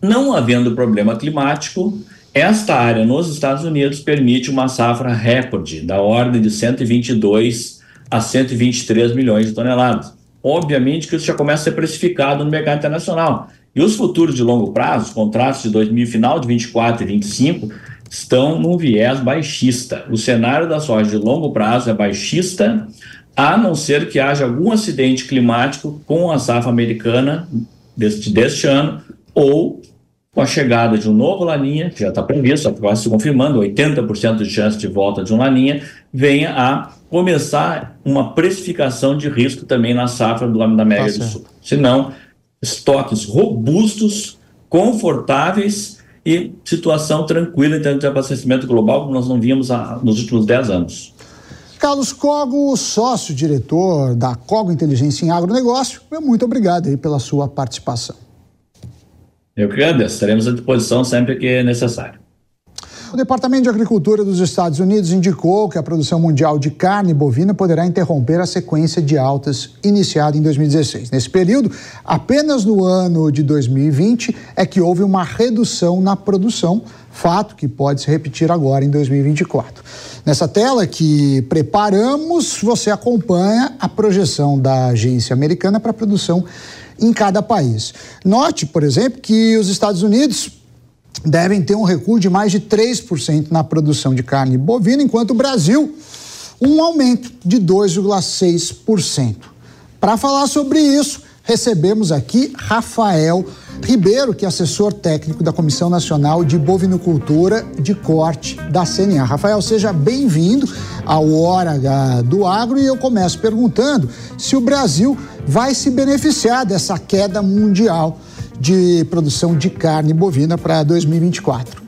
Não havendo problema climático, esta área nos Estados Unidos permite uma safra recorde da ordem de 122 a 123 milhões de toneladas. Obviamente que isso já começa a ser precificado no mercado internacional. E os futuros de longo prazo, os contratos de 2000, final de 24 e 25, estão num viés baixista. O cenário da soja de longo prazo é baixista, a não ser que haja algum acidente climático com a safra americana deste, deste ano, ou com a chegada de um novo laninha, que já está previsto, está se confirmando, 80% de chance de volta de um laninha, venha a começar uma precificação de risco também na safra do da América Nossa. do Sul. Senão, estoques robustos, confortáveis e situação tranquila em termos de abastecimento global, como nós não vimos há, nos últimos 10 anos. Carlos Cogo, sócio-diretor da Cogo Inteligência em Agronegócio, muito obrigado aí pela sua participação. Eu que agradeço, estaremos à disposição sempre que necessário. O Departamento de Agricultura dos Estados Unidos indicou que a produção mundial de carne bovina poderá interromper a sequência de altas iniciada em 2016. Nesse período, apenas no ano de 2020 é que houve uma redução na produção, fato que pode se repetir agora em 2024. Nessa tela que preparamos, você acompanha a projeção da agência americana para a produção em cada país. Note, por exemplo, que os Estados Unidos devem ter um recuo de mais de 3% na produção de carne bovina, enquanto o Brasil, um aumento de 2,6%. Para falar sobre isso, recebemos aqui Rafael Ribeiro, que é assessor técnico da Comissão Nacional de Bovinocultura de Corte da CNA. Rafael, seja bem-vindo ao Hora do Agro e eu começo perguntando se o Brasil vai se beneficiar dessa queda mundial de produção de carne bovina para 2024.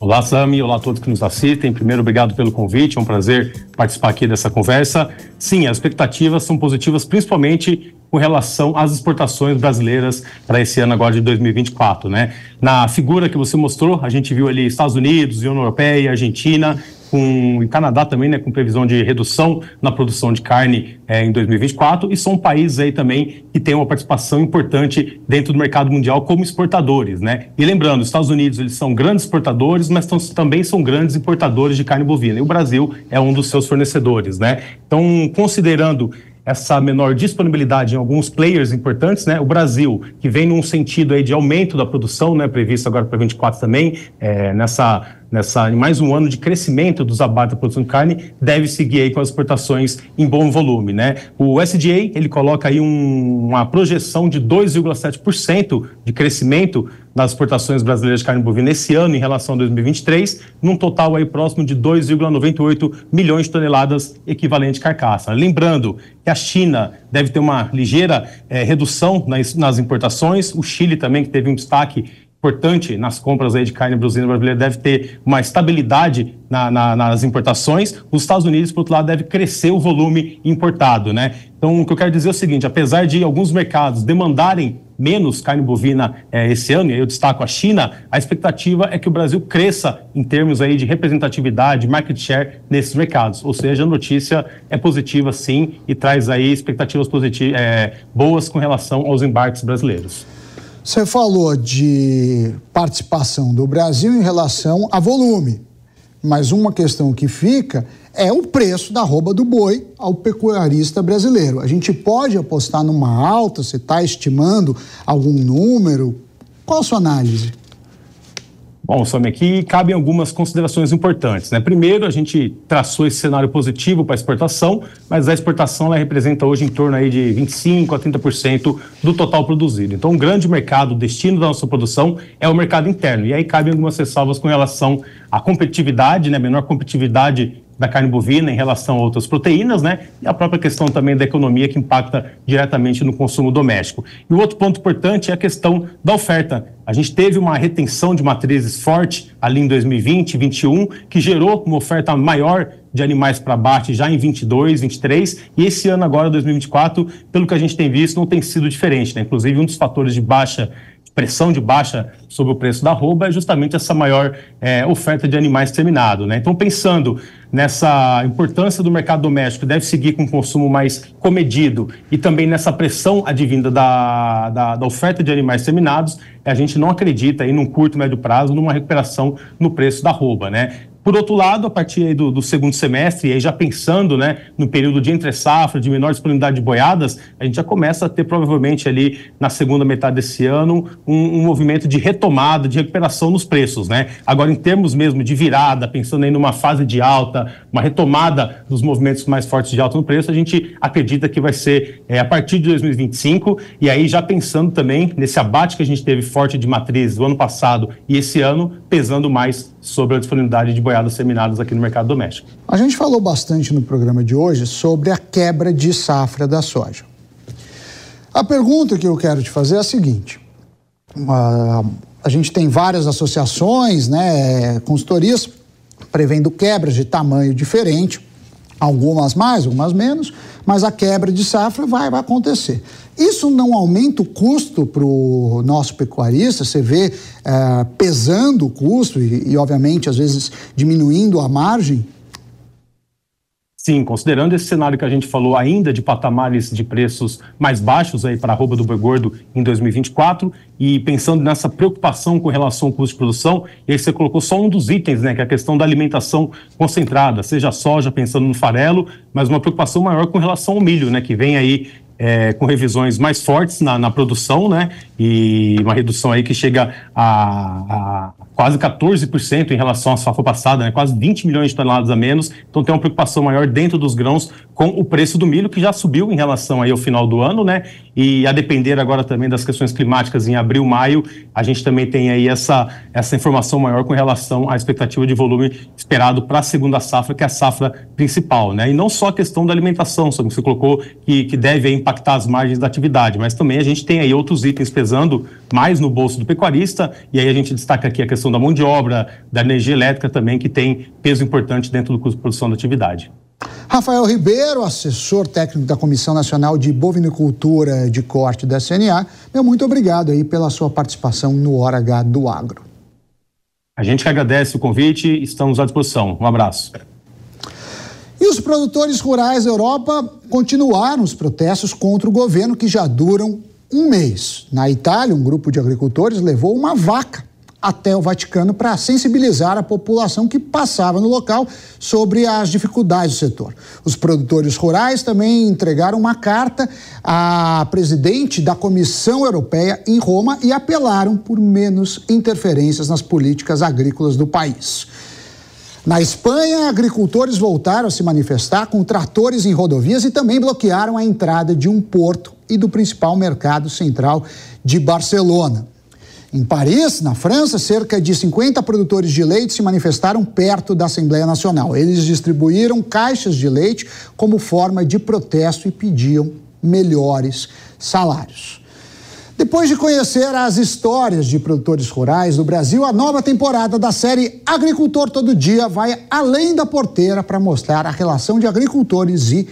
Olá, Sami. Olá a todos que nos assistem. Primeiro, obrigado pelo convite. É um prazer participar aqui dessa conversa. Sim, as expectativas são positivas, principalmente com relação às exportações brasileiras para esse ano agora de 2024, né? Na figura que você mostrou, a gente viu ali Estados Unidos, União Europeia, Argentina com e Canadá também, né, com previsão de redução na produção de carne é, em 2024, e são países aí também que têm uma participação importante dentro do mercado mundial como exportadores, né? E lembrando, os Estados Unidos eles são grandes exportadores, mas tão, também são grandes importadores de carne bovina. E o Brasil é um dos seus fornecedores, né? Então, considerando essa menor disponibilidade em alguns players importantes, né? O Brasil, que vem num sentido aí de aumento da produção, né? Previsto agora para 24 também, é, nessa nessa, mais um ano de crescimento dos abates da produção de carne, deve seguir aí com as exportações em bom volume, né? O SDA, ele coloca aí um, uma projeção de 2,7% de crescimento nas exportações brasileiras de carne bovina esse ano em relação a 2023, num total aí próximo de 2,98 milhões de toneladas equivalente carcaça. Lembrando que a China deve ter uma ligeira é, redução nas, nas importações, o Chile também, que teve um destaque importante nas compras aí de carne brasileira deve ter uma estabilidade na, na, nas importações. Os Estados Unidos, por outro lado, deve crescer o volume importado, né? Então, o que eu quero dizer é o seguinte: apesar de alguns mercados demandarem menos carne bovina eh, esse ano, eu destaco a China, a expectativa é que o Brasil cresça em termos aí de representatividade, market share nesses mercados. Ou seja, a notícia é positiva sim e traz aí expectativas positivas, eh, boas com relação aos embarques brasileiros. Você falou de participação do Brasil em relação a volume, mas uma questão que fica é o preço da rouba do boi ao pecuarista brasileiro. A gente pode apostar numa alta? Você está estimando algum número? Qual a sua análise? Bom, Somi, aqui cabem algumas considerações importantes. Né? Primeiro, a gente traçou esse cenário positivo para a exportação, mas a exportação representa hoje em torno aí de 25% a 30% do total produzido. Então, um grande mercado, o destino da nossa produção é o mercado interno. E aí cabem algumas ressalvas com relação à competitividade, né? menor competitividade da carne bovina em relação a outras proteínas, né? E a própria questão também da economia que impacta diretamente no consumo doméstico. E o outro ponto importante é a questão da oferta. A gente teve uma retenção de matrizes forte ali em 2020, 2021, que gerou uma oferta maior de animais para abate já em 22, 23, e esse ano agora, 2024, pelo que a gente tem visto, não tem sido diferente, né? Inclusive, um dos fatores de baixa pressão de baixa sobre o preço da arroba é justamente essa maior é, oferta de animais terminado. Né? Então, pensando nessa importância do mercado doméstico, deve seguir com um consumo mais comedido e também nessa pressão advinda da, da, da oferta de animais terminados, a gente não acredita aí num curto, médio prazo, numa recuperação no preço da arroba. Né? Por outro lado, a partir do, do, segundo semestre, e aí já pensando né, no período de entre safra, de menor disponibilidade de boiadas, a gente já começa a ter provavelmente ali na segunda metade desse ano um, um, movimento de retomada, de recuperação nos preços. Né? Agora, em termos mesmo de virada, pensando aí numa fase de alta, uma retomada dos movimentos mais fortes de alta no preço, a gente acredita que vai ser é, a partir de 2025, e aí já pensando também nesse abate que a gente teve forte de matriz do ano passado e esse ano, pesando mais sobre a disponibilidade de boiadas seminadas aqui no mercado doméstico. A gente falou bastante no programa de hoje sobre a quebra de safra da soja. A pergunta que eu quero te fazer é a seguinte: a, gente tem várias associações, né, consultorias prevendo quebras de tamanho diferente, algumas mais, algumas menos, mas a quebra de safra vai, vai acontecer. Isso não aumenta o custo para o nosso pecuarista? Você vê é, pesando o custo e, e, obviamente, às vezes diminuindo a margem? Sim, considerando esse cenário que a gente falou ainda de patamares de preços mais baixos aí para a roupa do boi gordo em 2024 e pensando nessa preocupação com relação ao custo de produção, e aí você colocou só um dos itens, né, que é a questão da alimentação concentrada, seja soja, pensando no farelo, mas uma preocupação maior com relação ao milho, né, que vem aí é, com revisões mais fortes na, na, produção, né? E uma redução aí que chega a, a quase 14% em relação à safra passada, né? quase 20 milhões de toneladas a menos. Então tem uma preocupação maior dentro dos grãos com o preço do milho, que já subiu em relação aí ao final do ano, né? E a depender agora também das questões climáticas em abril, maio, a gente também tem aí essa, essa informação maior com relação à expectativa de volume esperado para a segunda safra, que é a safra principal, né? E não só a questão da alimentação, como você colocou, que, que deve impactar as margens da atividade, mas também a gente tem aí outros itens pesando mais no bolso do pecuarista, e aí a gente destaca aqui a questão da mão de obra, da energia elétrica também, que tem peso importante dentro do custo de produção da atividade. Rafael Ribeiro, assessor técnico da Comissão Nacional de Bovinicultura de Corte da CNA, meu muito obrigado aí pela sua participação no Hora H do Agro. A gente que agradece o convite, estamos à disposição. Um abraço. E os produtores rurais da Europa continuaram os protestos contra o governo que já duram um mês. Na Itália, um grupo de agricultores levou uma vaca até o Vaticano para sensibilizar a população que passava no local sobre as dificuldades do setor. Os produtores rurais também entregaram uma carta à presidente da Comissão Europeia em Roma e apelaram por menos interferências nas políticas agrícolas do país. Na Espanha, agricultores voltaram a se manifestar com tratores em rodovias e também bloquearam a entrada de um porto e do principal mercado central de Barcelona. Em Paris, na França, cerca de 50 produtores de leite se manifestaram perto da Assembleia Nacional. Eles distribuíram caixas de leite como forma de protesto e pediam melhores salários. Depois de conhecer as histórias de produtores rurais do Brasil, a nova temporada da série Agricultor Todo Dia vai além da porteira para mostrar a relação de agricultores e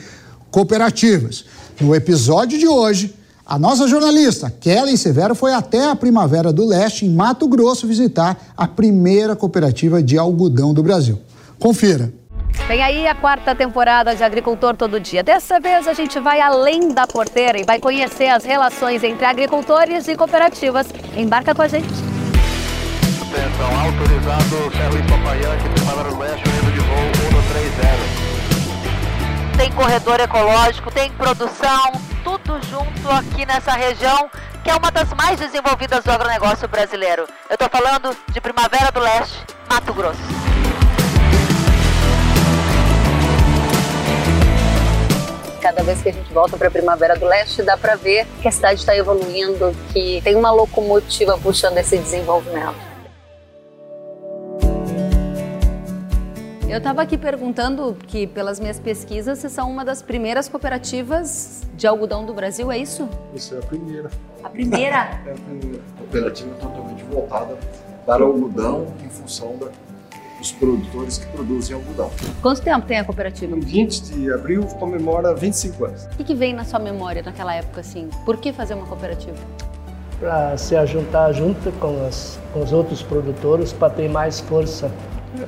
cooperativas. No episódio de hoje, a nossa jornalista, Kellen Severo, foi até a Primavera do Leste, em Mato Grosso, visitar a primeira cooperativa de algodão do Brasil. Confira. Vem aí a quarta temporada de Agricultor Todo Dia. Dessa vez a gente vai além da porteira e vai conhecer as relações entre agricultores e cooperativas. Embarca com a gente. Atenção, autorizado Ferro Papaiante, Primavera do Leste, nível de voo 130. Tem corredor ecológico, tem produção, tudo junto aqui nessa região, que é uma das mais desenvolvidas do agronegócio brasileiro. Eu estou falando de Primavera do Leste, Mato Grosso. Cada vez que a gente volta para a Primavera do Leste, dá para ver que a cidade está evoluindo, que tem uma locomotiva puxando esse desenvolvimento. Eu estava aqui perguntando que, pelas minhas pesquisas, vocês são uma das primeiras cooperativas de algodão do Brasil, é isso? Isso é a primeira. A primeira? <laughs> é a primeira. Cooperativa totalmente voltada para o algodão em função da, dos produtores que produzem algodão. Quanto tempo tem a cooperativa? Em 20 de abril comemora 25 anos. O que, que vem na sua memória naquela época, assim? Por que fazer uma cooperativa? Para se ajuntar junto com, as, com os outros produtores para ter mais força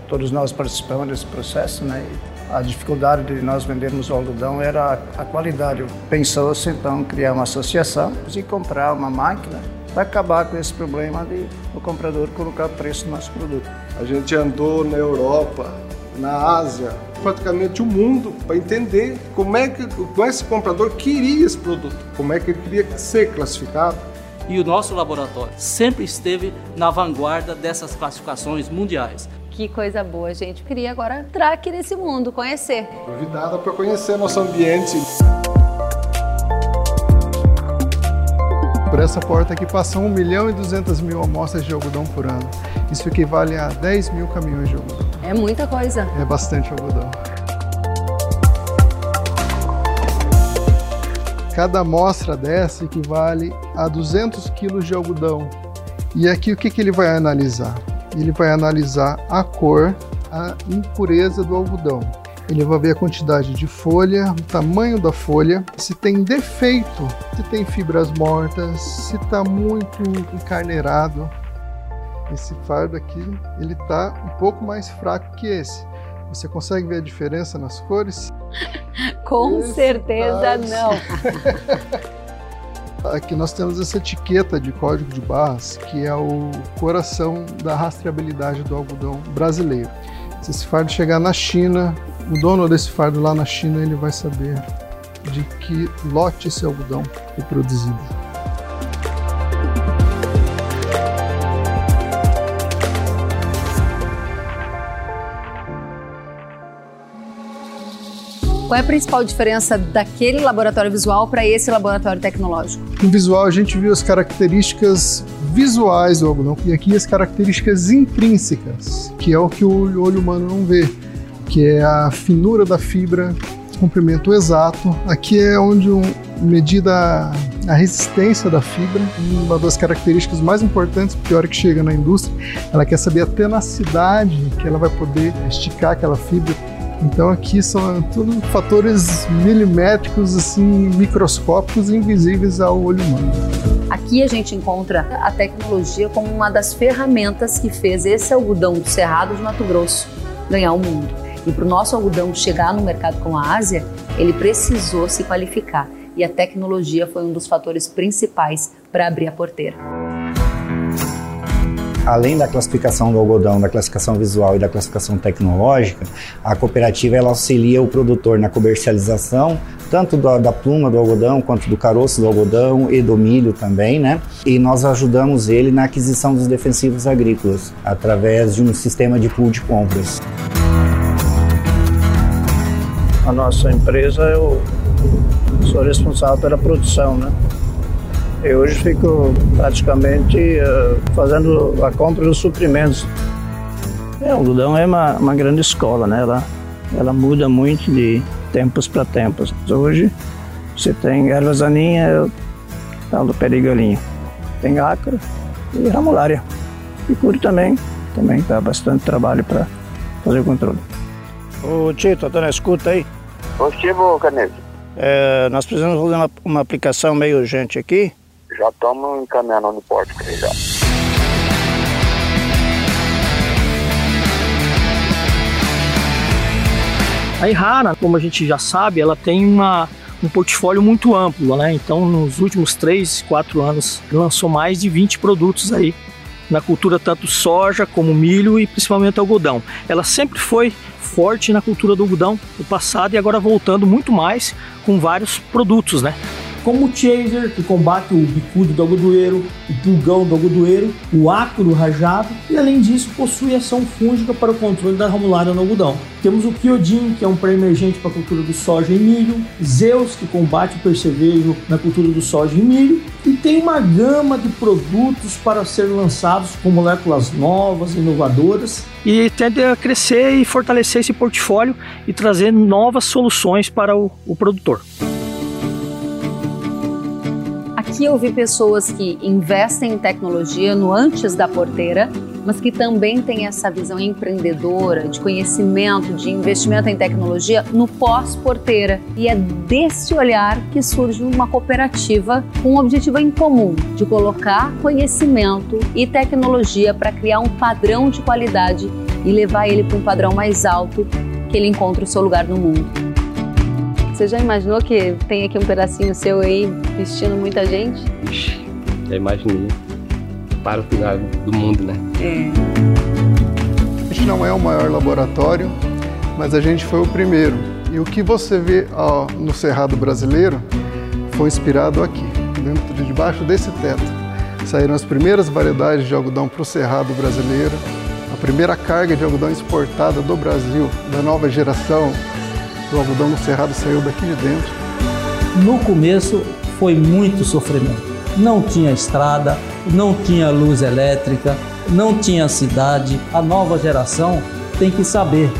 Todos nós participamos desse processo, né? A dificuldade de nós vendermos o algodão era a qualidade. Pensou-se então criar uma associação e comprar uma máquina para acabar com esse problema de o comprador colocar preço no nosso produto. A gente andou na Europa, na Ásia, praticamente o mundo para entender como é que como esse comprador queria esse produto, como é que ele queria ser classificado. E o nosso laboratório sempre esteve na vanguarda dessas classificações mundiais. Que coisa boa, gente. queria agora entrar aqui nesse mundo, conhecer. Convidada para conhecer nosso ambiente. Por essa porta aqui passam 1 milhão e 200 mil amostras de algodão por ano. Isso equivale a 10 mil caminhões de algodão. É muita coisa. É bastante algodão. Cada amostra dessa equivale a 200 quilos de algodão. E aqui o que, que ele vai analisar? ele vai analisar a cor, a impureza do algodão. Ele vai ver a quantidade de folha, o tamanho da folha, se tem defeito, se tem fibras mortas, se está muito encarneirado. Esse fardo aqui, ele está um pouco mais fraco que esse. Você consegue ver a diferença nas cores? <laughs> Com esse certeza tá... não. <laughs> Aqui nós temos essa etiqueta de código de barras, que é o coração da rastreabilidade do algodão brasileiro. Se esse fardo chegar na China, o dono desse fardo lá na China, ele vai saber de que lote esse algodão foi produzido. Qual é a principal diferença daquele laboratório visual para esse laboratório tecnológico? No visual, a gente viu as características visuais do algodão e aqui as características intrínsecas, que é o que o olho humano não vê, que é a finura da fibra, comprimento exato. Aqui é onde medida a resistência da fibra, uma das características mais importantes, porque a hora que chega na indústria, ela quer saber a tenacidade que ela vai poder esticar aquela fibra. Então aqui são tudo fatores milimétricos, assim, microscópicos, invisíveis ao olho humano. Aqui a gente encontra a tecnologia como uma das ferramentas que fez esse algodão do Cerrado de Mato Grosso ganhar o mundo. E para o nosso algodão chegar no mercado como a Ásia, ele precisou se qualificar. E a tecnologia foi um dos fatores principais para abrir a porteira. Além da classificação do algodão, da classificação visual e da classificação tecnológica, a cooperativa ela auxilia o produtor na comercialização tanto da, da, pluma do algodão quanto do caroço do algodão e do milho também, né? E nós ajudamos ele na aquisição dos defensivos agrícolas através de um sistema de pool de compras. A nossa empresa eu sou responsável pela produção, né? Eu hoje fico praticamente uh, fazendo a compra dos suprimentos. É, o algodão é uma, uma grande escola, né? Ela, ela muda muito de tempos para tempos. Hoje você tem ervas daninhas, tal do perigolinho. Tem ácaro e ramulária. E cure também, também dá bastante trabalho para fazer o controle. Ô Tito, tá na escuta aí? Positivo, Canese. É, nós precisamos fazer uma, uma aplicação meio urgente aqui. Já estamos encaminhando no porto aqui já. A Errara, como a gente já sabe, ela tem uma, um portfólio muito amplo, né? Então, nos últimos 3, 4 anos, lançou mais de 20 produtos aí na cultura tanto soja como milho e principalmente algodão. Ela sempre foi forte na cultura do algodão no passado e agora voltando muito mais com vários produtos, né? Como o chaser, que combate o bicudo do algodoeiro, o pulgão do algodoeiro, o ácaro rajado e além disso possui ação fúngica para o controle da ramulária no algodão. Temos o Kyodin, que é um pré-emergente para a cultura do soja e milho, Zeus, que combate o percevejo na cultura do soja e milho, e tem uma gama de produtos para ser lançados com moléculas novas, inovadoras, e tende a crescer e fortalecer esse portfólio e trazer novas soluções para o, o produtor. Aqui eu vi pessoas que investem em tecnologia no antes da porteira, mas que também têm essa visão empreendedora, de conhecimento, de investimento em tecnologia no pós-porteira. E é desse olhar que surge uma cooperativa com um objetivo em comum, de colocar conhecimento e tecnologia para criar um padrão de qualidade e levar ele para um padrão mais alto que ele encontre o seu lugar no mundo. Você já imaginou que tem aqui um pedacinho seu aí vestindo muita gente? Já imaginei. Para o final do mundo, né? É. A gente não é o maior laboratório, mas a gente foi o primeiro. E o que você vê ó, no Cerrado brasileiro foi inspirado aqui, dentro de debaixo desse teto. Saíram as primeiras variedades de algodão para o Cerrado brasileiro, a primeira carga de algodão exportada do Brasil, da nova geração, do algodão no cerrado saiu daqui de dentro. No começo foi muito sofrimento. Não tinha estrada, não tinha luz elétrica, não tinha cidade. A nova geração tem que saber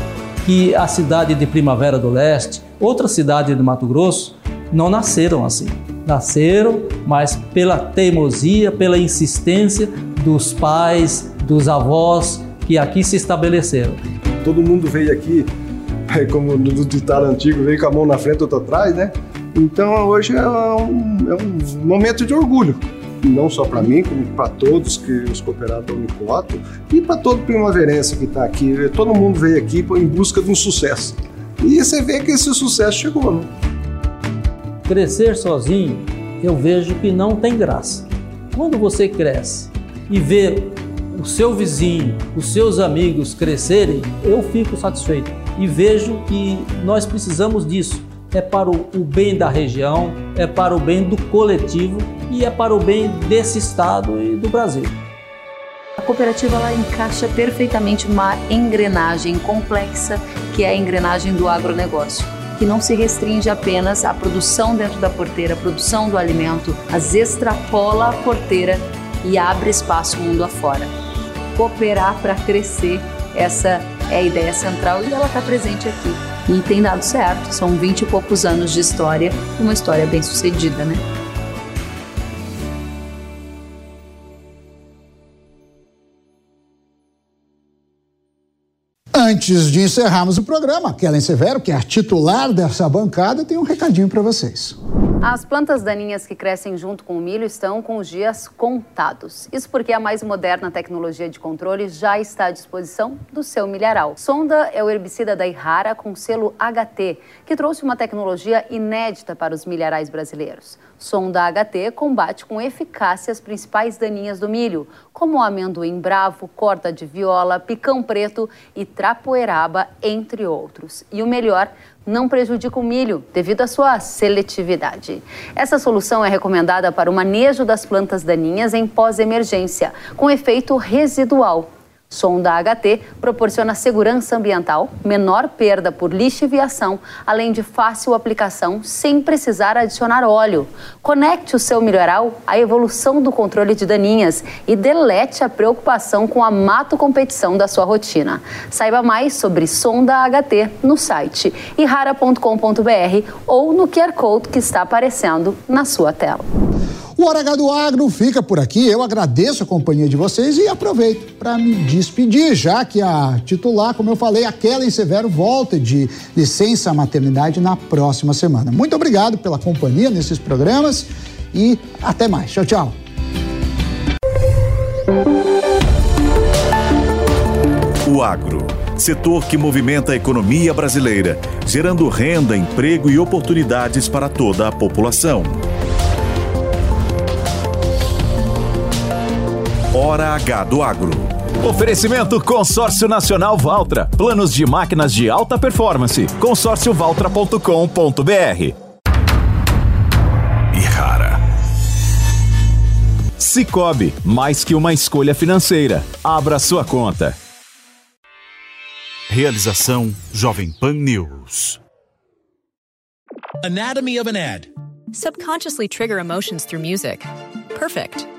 que a cidade de Primavera do Leste, outra cidade de Mato Grosso, não nasceram assim. Nasceram, mas pela teimosia, pela insistência dos pais, dos avós que aqui se estabeleceram. Todo mundo veio aqui como no ditado antigo, veio com a mão na frente, outra atrás, né? Então hoje é um, é um momento de orgulho, não só para mim, como para todos que os cooperados da Unicoto e para todo primaverense que está aqui. Todo mundo veio aqui em busca de um sucesso. E você vê que esse sucesso chegou, né? Crescer sozinho, eu vejo que não tem graça. Quando você cresce e vê o seu vizinho, os seus amigos crescerem, eu fico satisfeito e vejo que nós precisamos disso. É para o, bem da região, é para o bem do coletivo e é para o bem desse estado e do Brasil. A cooperativa ela encaixa perfeitamente uma engrenagem complexa que é a engrenagem do agronegócio, que não se restringe apenas à produção dentro da porteira, a produção do alimento, mas extrapola a porteira e abre espaço mundo afora. Cooperar para crescer essa é a ideia central e ela está presente aqui E tem dado certo, são 20 e poucos anos de história, uma história bem sucedida, né? Antes de encerrarmos o programa, Kellen Severo, que é a titular dessa bancada, tem um recadinho para vocês. As plantas daninhas que crescem junto com o milho estão com os dias contados. Isso porque a mais moderna tecnologia de controle já está à disposição do seu milharal. Sonda é o herbicida da Ihara com selo HT, que trouxe uma tecnologia inédita para os milharais brasileiros. Sonda HT combate com eficácia as principais daninhas do milho, como amendoim bravo, corda de viola, picão preto e trapoeraba, entre outros. E o melhor, não prejudica o milho devido à sua seletividade. Essa solução é recomendada para o manejo das plantas daninhas em pós-emergência, com efeito residual Sonda HT proporciona segurança ambiental, menor perda por lixo e viação, além de fácil aplicação sem precisar adicionar óleo. Conecte o seu milharal à evolução do controle de daninhas e delete a preocupação com a mato competição da sua rotina. Saiba mais sobre Sonda HT no site irara.com.br ou no QR Code que está aparecendo na sua tela. O Hora H do Agro fica por aqui. Eu agradeço a companhia de vocês e aproveito para me despedir, já que a titular, como eu falei, a Kellen Severo volta de licença maternidade na próxima semana. Muito obrigado pela companhia nesses programas e até mais. Tchau, tchau. O agro, setor que movimenta a economia brasileira, gerando renda, emprego e oportunidades para toda a população. Hora H do Agro. Oferecimento Consórcio Nacional Valtra. Planos de máquinas de alta performance. consórciovaltra.com.br. E rara. Cicobi, mais que uma escolha financeira. Abra sua conta. Realização Jovem Pan News. Anatomy of an ad. Subconsciously trigger emotions through music. Perfect.